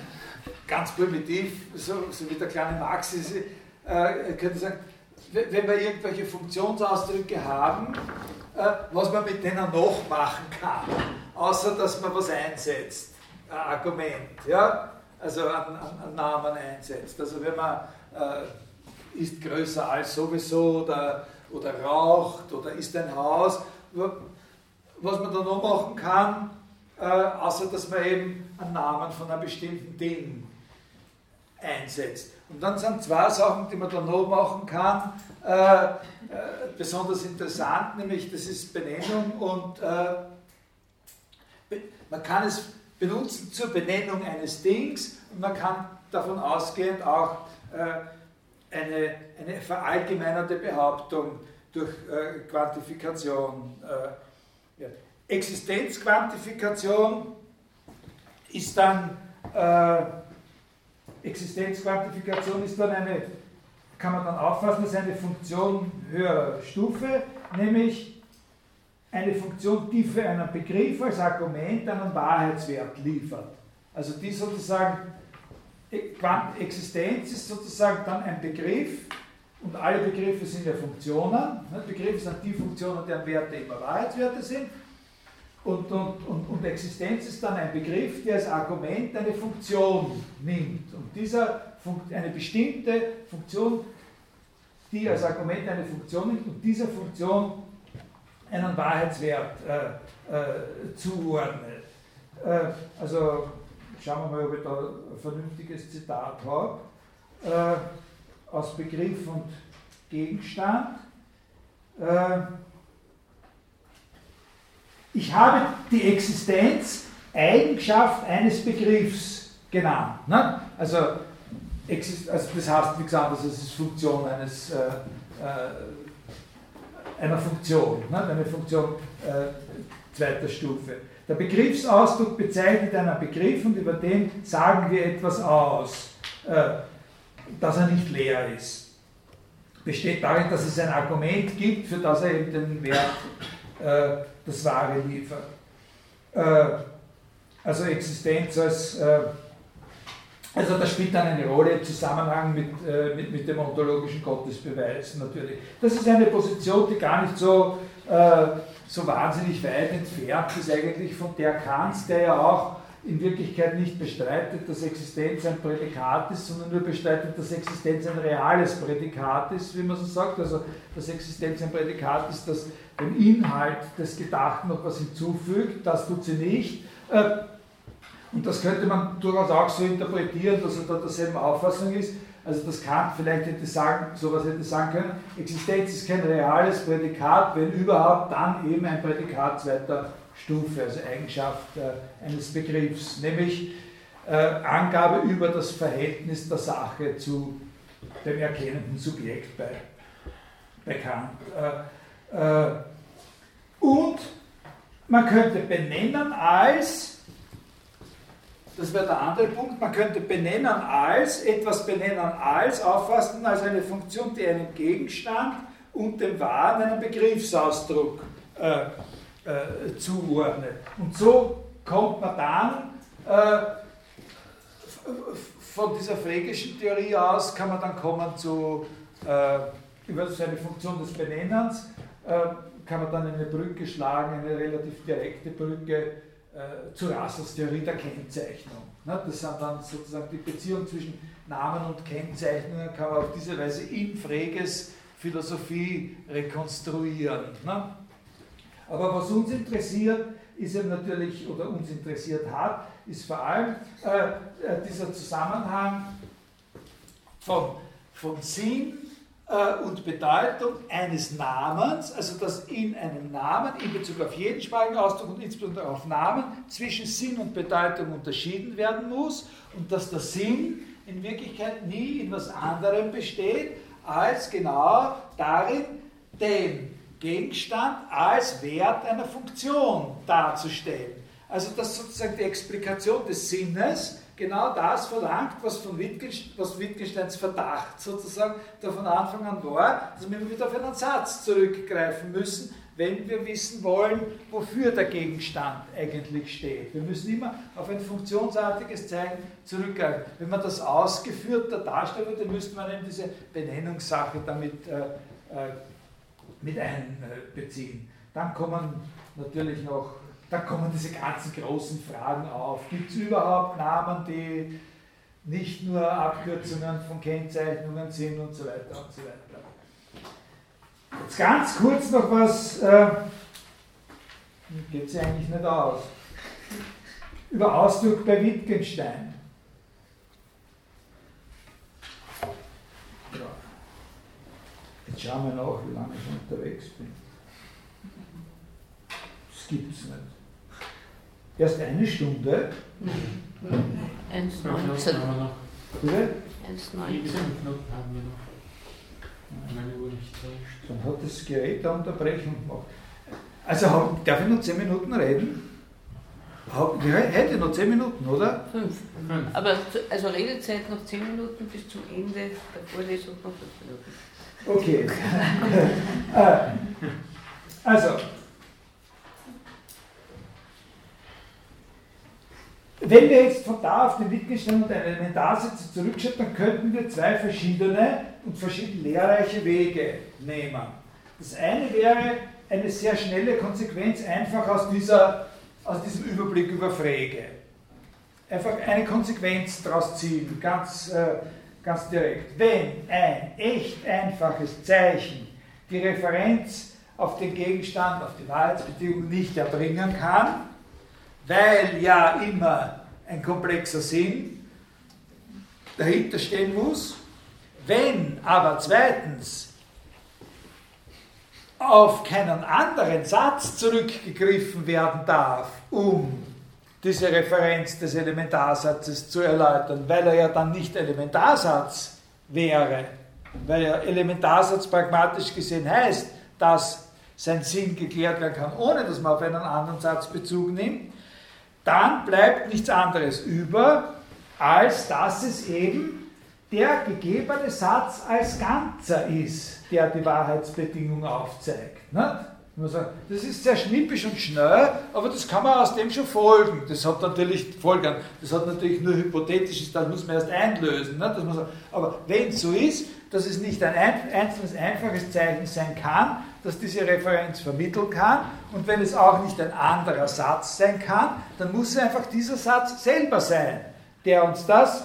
ganz primitiv, so, so wie der kleine Marx ist, äh, könnte sagen, wenn wir irgendwelche Funktionsausdrücke haben, äh, was man mit denen noch machen kann, außer dass man was einsetzt, ein Argument, ja, also einen, einen Namen einsetzt. Also wenn man äh, ist größer als sowieso oder, oder raucht oder ist ein Haus, was man da noch machen kann, äh, außer dass man eben einen Namen von einem bestimmten Ding einsetzt. Und dann sind zwei Sachen, die man da noch machen kann, äh, äh, besonders interessant, nämlich das ist Benennung und äh, man kann es benutzen zur Benennung eines Dings und man kann davon ausgehend auch äh, eine, eine verallgemeinerte Behauptung durch äh, Quantifikation. Äh, ja. Existenzquantifikation ist dann Existenzquantifikation ist dann eine, kann man dann auffassen, als eine Funktion höherer Stufe, nämlich eine Funktion, die für einen Begriff als Argument einen Wahrheitswert liefert. Also die sozusagen, Existenz ist sozusagen dann ein Begriff, und alle Begriffe sind ja Funktionen. Begriffe sind die Funktionen, deren Werte immer Wahrheitswerte sind. Und, und, und, und, Existenz ist dann ein Begriff, der als Argument eine Funktion nimmt. Und dieser eine bestimmte Funktion, die als Argument eine Funktion nimmt und dieser Funktion einen Wahrheitswert äh, äh, zuordnet. Äh, also schauen wir mal, ob ich da ein vernünftiges Zitat habe. Äh, aus Begriff und Gegenstand. Ich habe die Existenz Eigenschaft eines Begriffs genannt. Ne? Also, also, das heißt nichts anderes, es ist Funktion eines, äh, äh, einer Funktion, ne? eine Funktion äh, zweiter Stufe. Der Begriffsausdruck bezeichnet einen Begriff und über den sagen wir etwas aus, äh, dass er nicht leer ist. Besteht darin, dass es ein Argument gibt, für das er eben den Wert äh, das Wahre liefert. Äh, also Existenz als, äh, also das spielt dann eine Rolle im Zusammenhang mit, äh, mit, mit, dem ontologischen Gottesbeweis natürlich. Das ist eine Position, die gar nicht so, äh, so wahnsinnig weit entfernt ist eigentlich von der Kant, der ja auch in Wirklichkeit nicht bestreitet, dass Existenz ein Prädikat ist, sondern nur bestreitet, dass Existenz ein reales Prädikat ist, wie man so sagt. Also, dass Existenz ein Prädikat ist, das dem Inhalt des Gedachten noch was hinzufügt, das tut sie nicht. Äh, und das könnte man durchaus auch so interpretieren, dass er da derselben Auffassung ist. Also das Kant vielleicht hätte sagen, sowas hätte sagen können, Existenz ist kein reales Prädikat, wenn überhaupt, dann eben ein Prädikat zweiter Stufe, also Eigenschaft äh, eines Begriffs, nämlich äh, Angabe über das Verhältnis der Sache zu dem erkennenden Subjekt Kant. Äh, und man könnte benennen als, das wäre der andere Punkt, man könnte benennen als, etwas benennen als, auffassen als eine Funktion, die einem Gegenstand und dem Wahren einen Begriffsausdruck äh, äh, zuordnet. Und so kommt man dann äh, von dieser frägischen Theorie aus, kann man dann kommen zu, äh, über seine Funktion des Benennens, äh, kann man dann eine Brücke schlagen, eine relativ direkte Brücke äh, zur Russells Theorie der Kennzeichnung. Ne? Das sind dann sozusagen die Beziehung zwischen Namen und Kennzeichnungen, kann man auf diese Weise in Freges Philosophie rekonstruieren. Ne? Aber was uns interessiert, ist eben natürlich, oder uns interessiert hat, ist vor allem äh, äh, dieser Zusammenhang von, von Sinn äh, und Bedeutung eines Namens, also dass in einem Namen in Bezug auf jeden sprachigen Ausdruck und insbesondere auf Namen zwischen Sinn und Bedeutung unterschieden werden muss und dass der Sinn in Wirklichkeit nie in was anderem besteht, als genau darin, den Gegenstand als Wert einer Funktion darzustellen. Also dass sozusagen die Explikation des Sinnes genau das verlangt, was von Wittgenstein, was Wittgensteins Verdacht sozusagen der von Anfang an war, dass wir wieder auf einen Satz zurückgreifen müssen, wenn wir wissen wollen, wofür der Gegenstand eigentlich steht. Wir müssen immer auf ein funktionsartiges Zeichen zurückgreifen. Wenn man das ausgeführter darstellen würde, müsste man eben diese Benennungssache damit äh, äh, mit einbeziehen. Dann kommen natürlich noch, dann kommen diese ganzen großen Fragen auf. Gibt es überhaupt Namen, die nicht nur Abkürzungen von Kennzeichnungen sind und so weiter und so weiter. Jetzt ganz kurz noch was, äh, geht es eigentlich nicht aus, über Ausdruck bei Wittgenstein. Schauen wir nach, wie lange ich unterwegs bin. Das gibt es nicht. Erst eine Stunde. 1,19. Bitte? 1,19. Dann hat das Gerät eine Unterbrechung gemacht. Also darf ich noch 10 Minuten reden? Ich hätte noch 10 Minuten, oder? Fünf. Aber also Redezeit noch 10 Minuten bis zum Ende der Vorlesung noch 5 Okay. Minuten. [laughs] Äh, also, wenn wir jetzt von da auf den Wittgenstein und eine Elementarsätze zurückschauen, dann könnten wir zwei verschiedene und verschieden lehrreiche Wege nehmen. Das eine wäre eine sehr schnelle Konsequenz einfach aus, dieser, aus diesem Überblick über Frege. Einfach eine Konsequenz daraus ziehen, ganz, äh, ganz direkt. Wenn ein echt einfaches Zeichen die Referenz auf den Gegenstand, auf die Wahrheitsbedingung nicht erbringen kann, weil ja immer ein komplexer Sinn dahinter stehen muss. Wenn aber zweitens auf keinen anderen Satz zurückgegriffen werden darf, um diese Referenz des Elementarsatzes zu erläutern, weil er ja dann nicht Elementarsatz wäre, weil ja Elementarsatz pragmatisch gesehen heißt, dass sein Sinn geklärt werden kann, ohne dass man auf einen anderen Satz Bezug nimmt, dann bleibt nichts anderes über, als dass es eben der gegebene Satz als Ganzer ist, der die Wahrheitsbedingung aufzeigt. Das ist sehr schnippisch und schnell, aber das kann man aus dem schon folgen. Das hat natürlich Folgen. Das hat natürlich nur hypothetisches, das muss man erst einlösen. Dass man sagt, aber wenn es so ist, dass es nicht ein einzelnes einfaches Zeichen sein kann, das diese Referenz vermitteln kann, und wenn es auch nicht ein anderer Satz sein kann, dann muss es einfach dieser Satz selber sein, der uns das,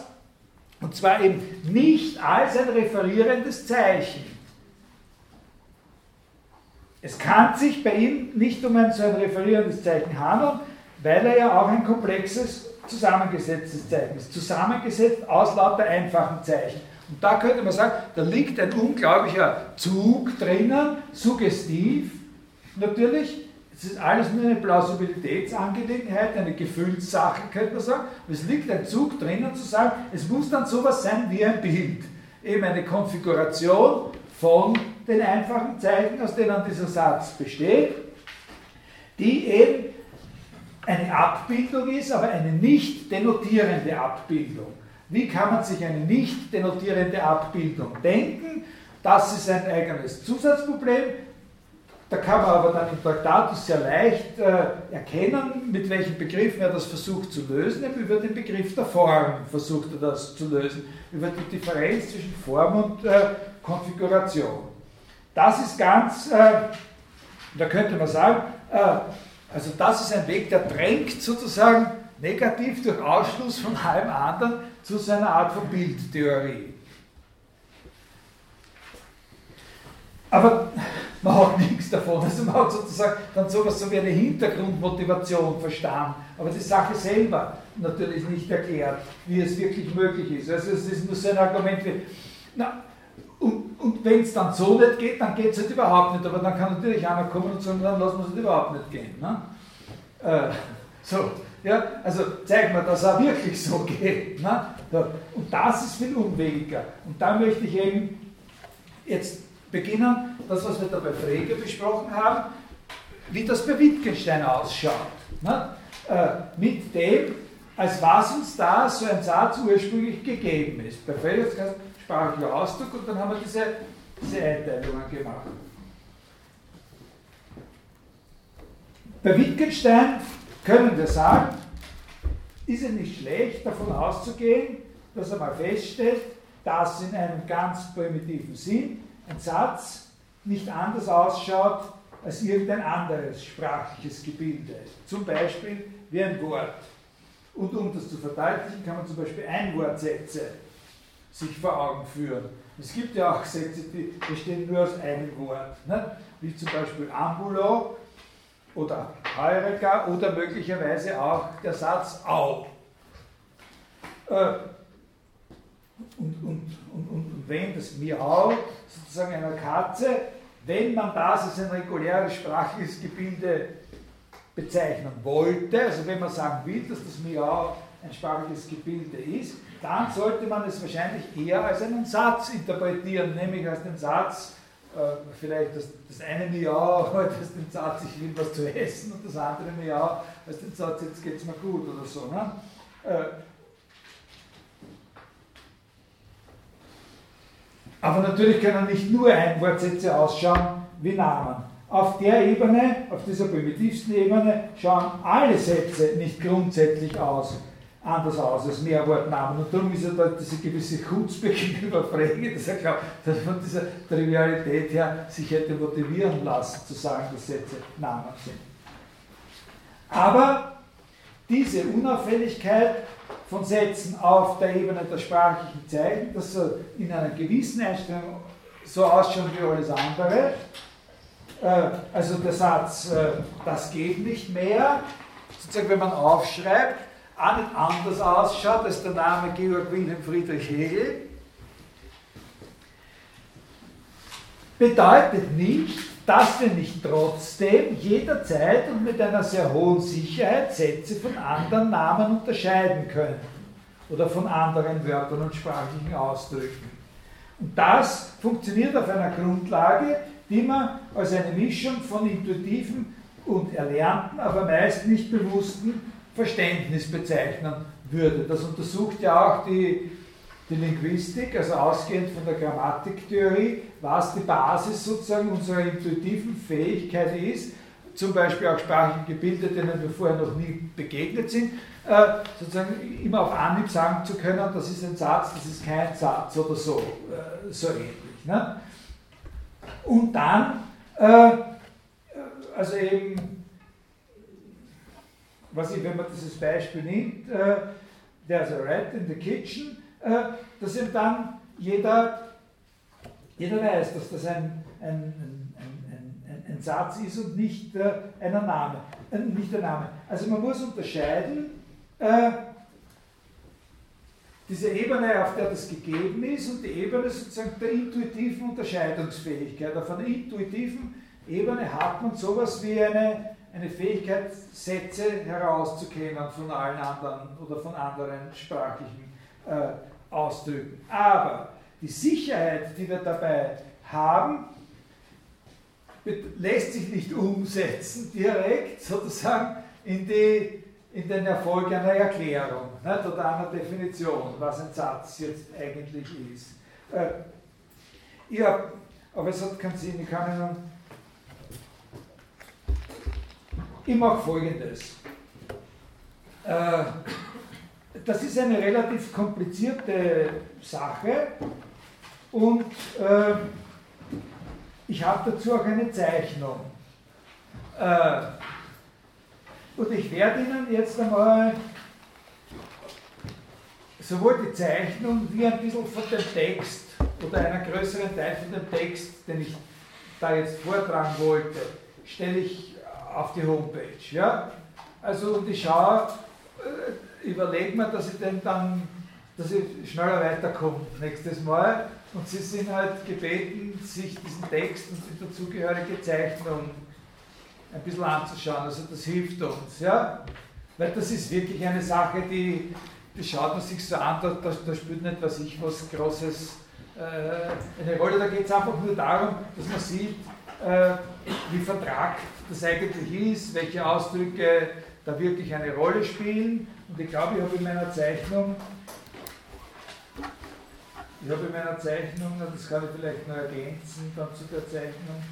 und zwar eben nicht als ein referierendes Zeichen. Es kann sich bei ihm nicht um ein so ein referierendes Zeichen handeln, weil er ja auch ein komplexes, zusammengesetztes Zeichen ist. Zusammengesetzt aus lauter einfachen Zeichen. Und da könnte man sagen, da liegt ein unglaublicher Zug drinnen, suggestiv natürlich. Es ist alles nur eine Plausibilitätsangelegenheit, eine Gefühlssache, könnte man sagen. Es liegt ein Zug drinnen zu sagen, es muss dann sowas sein wie ein Bild. Eben eine Konfiguration von den einfachen Zeichen, aus denen dieser Satz besteht, die eben eine Abbildung ist, aber eine nicht denotierende Abbildung. Wie kann man sich eine nicht denotierende Abbildung denken? Das ist ein eigenes Zusatzproblem. Da kann man aber dann im Traktatus sehr leicht äh, erkennen, mit welchen Begriffen er das versucht zu lösen. Über den Begriff der Form versucht er das zu lösen, über die Differenz zwischen Form und äh, Konfiguration. Das ist ganz, äh, da könnte man sagen, äh, also das ist ein Weg, der drängt sozusagen negativ durch Ausschluss von allem anderen zu seiner Art von Bildtheorie. Aber man hat nichts davon. Also man hat sozusagen dann sowas so wie eine Hintergrundmotivation verstanden, aber die Sache selber natürlich nicht erklärt, wie es wirklich möglich ist. Also es ist nur so ein Argument wie, na, und, und wenn es dann so nicht geht, dann geht es halt überhaupt nicht. Aber dann kann natürlich einer kommen und sagen, dann lassen wir es halt überhaupt nicht gehen. Ne? Äh, so, ja, also zeig mir, dass es auch wirklich so geht. Ne? Und das ist viel unwilliger. Und da möchte ich eben jetzt beginnen, das, was wir da bei Frege besprochen haben, wie das bei Wittgenstein ausschaut. Ne? Äh, mit dem, als was uns da so ein Satz ursprünglich gegeben ist. Bei Frege sprachlicher Ausdruck und dann haben wir diese, diese Einteilungen gemacht. Bei Wittgenstein können wir sagen, ist es nicht schlecht davon auszugehen, dass er mal feststellt, dass in einem ganz primitiven Sinn ein Satz nicht anders ausschaut als irgendein anderes sprachliches Gebilde. Zum Beispiel wie ein Wort. Und um das zu verdeutlichen, kann man zum Beispiel Einwortsätze sich vor Augen führen. Es gibt ja auch Sätze, die bestehen nur aus einem Wort, ne? wie zum Beispiel Ambulo oder Heureka oder möglicherweise auch der Satz Au. Äh, und, und, und, und, wenn das Miau sozusagen einer Katze, wenn man das als ein reguläres sprachliches Gebilde bezeichnen wollte, also wenn man sagen will, dass das Miau ein sprachliches Gebilde ist, dann sollte man es wahrscheinlich eher als einen Satz interpretieren, nämlich als den Satz, äh, vielleicht das, das eine Miau [laughs] als den Satz, ich will was zu essen, und das andere Miau als den Satz, jetzt geht es mir gut oder so. Ne? Äh, aber natürlich können nicht nur Einwortsätze ausschauen wie Namen. Auf der Ebene, auf dieser primitivsten Ebene, schauen alle Sätze nicht grundsätzlich aus anders aus als Mehrwortnamen. Und darum ist ja da diese gewisse Chutzpe gegenüber Frege, dass er glaubt, dass von dieser Trivialität her sich hätte motivieren lassen, zu sagen, dass Sätze Namen sind. Aber diese Unauffälligkeit von Sätzen auf der Ebene der sprachlichen Zeichen, dass sie in einer gewissen Einstellung so ausschauen wie alles andere, äh, also der Satz, äh, das geht nicht mehr, sozusagen, wenn man aufschreibt, auch nicht anders ausschaut als der Name Georg Wilhelm Friedrich Hegel, bedeutet nicht, dass wir nicht trotzdem jederzeit und mit einer sehr hohen Sicherheit Sätze von anderen Namen unterscheiden können oder von anderen Wörtern und sprachlichen Ausdrücken. Und das funktioniert auf einer Grundlage, die man als eine Mischung von intuitiven und erlernten, aber meist nicht bewussten Verständnis bezeichnen würde. Das untersucht ja auch die, die Linguistik, also ausgehend von der Grammatiktheorie, was die Basis sozusagen unserer intuitiven Fähigkeit ist, zum Beispiel auch sprachliche Gebilde, denen wir vorher noch nie begegnet sind, äh, sozusagen immer auf Anhieb sagen zu können, das ist ein Satz, das ist kein Satz oder so, äh, so ähnlich. Ne? Und dann, äh, also eben was ich, wenn man dieses Beispiel nimmt, äh, there's a rat in the kitchen, äh, dass eben dann jeder, jeder weiß, dass das ein, ein, ein, ein, Satz ist und nicht äh, ein Name. Äh, nicht der Name. Also man muss unterscheiden, äh, diese Ebene, auf der das gegeben ist, und die Ebene sozusagen der intuitiven Unterscheidungsfähigkeit. Auf einer intuitiven Ebene hat man sowas wie eine eine Fähigkeit, Sätze herauszukennen von allen anderen oder von anderen sprachlichen äh, Ausdrücken. Aber die Sicherheit, die wir dabei haben, lässt sich nicht umsetzen direkt sozusagen in, die, in den Erfolg einer Erklärung nicht, oder einer Definition, was ein Satz jetzt eigentlich ist. Äh, ja, aber es hat keinen Sinn, ich kann Ihnen Ich mache folgendes. Äh, das ist eine relativ komplizierte Sache und äh, ich habe dazu auch eine Zeichnung. Äh, und ich werde Ihnen jetzt einmal sowohl die Zeichnung wie ein bisschen von dem Text oder einen größeren Teil von dem Text, den ich da jetzt vortragen wollte, stelle ich auf die Homepage. Ja? Also und ich schaue, äh, überlege mir, dass ich denn dann, dass ich schneller weiterkomme nächstes Mal. Und Sie sind halt gebeten, sich diesen Text und die dazugehörige Zeichnung ein bisschen anzuschauen. Also das hilft uns. Ja? Weil das ist wirklich eine Sache, die, die schaut man sich so an, da, da, da spielt nicht was ich was Großes äh, eine Rolle. Da geht es einfach nur darum, dass man sieht, wie vertragt das eigentlich ist, welche Ausdrücke da wirklich eine Rolle spielen. Und ich glaube, ich habe in meiner Zeichnung, ich habe in meiner Zeichnung, das kann ich vielleicht noch ergänzen, dann zu der Zeichnung,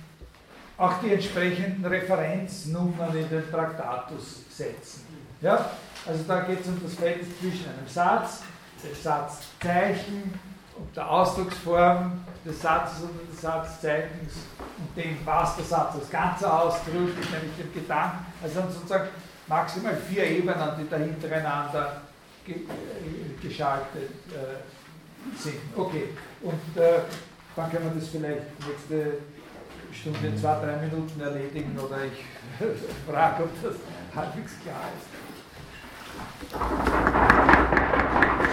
auch die entsprechenden Referenznummern in den Traktatus setzen. Ja? Also da geht es um das Feld zwischen einem Satz, dem Satzzeichen und der Ausdrucksform des Satzes oder des Satzzeichens und dem, was der Satz als Ganzer ausdrückt, nämlich dem Gedanken. Also sozusagen maximal vier Ebenen, die da hintereinander ge äh, geschaltet äh, sind. Okay, und äh, dann können wir das vielleicht nächste Stunde, zwei, drei Minuten erledigen oder ich [laughs] frage, ob das halbwegs klar ist.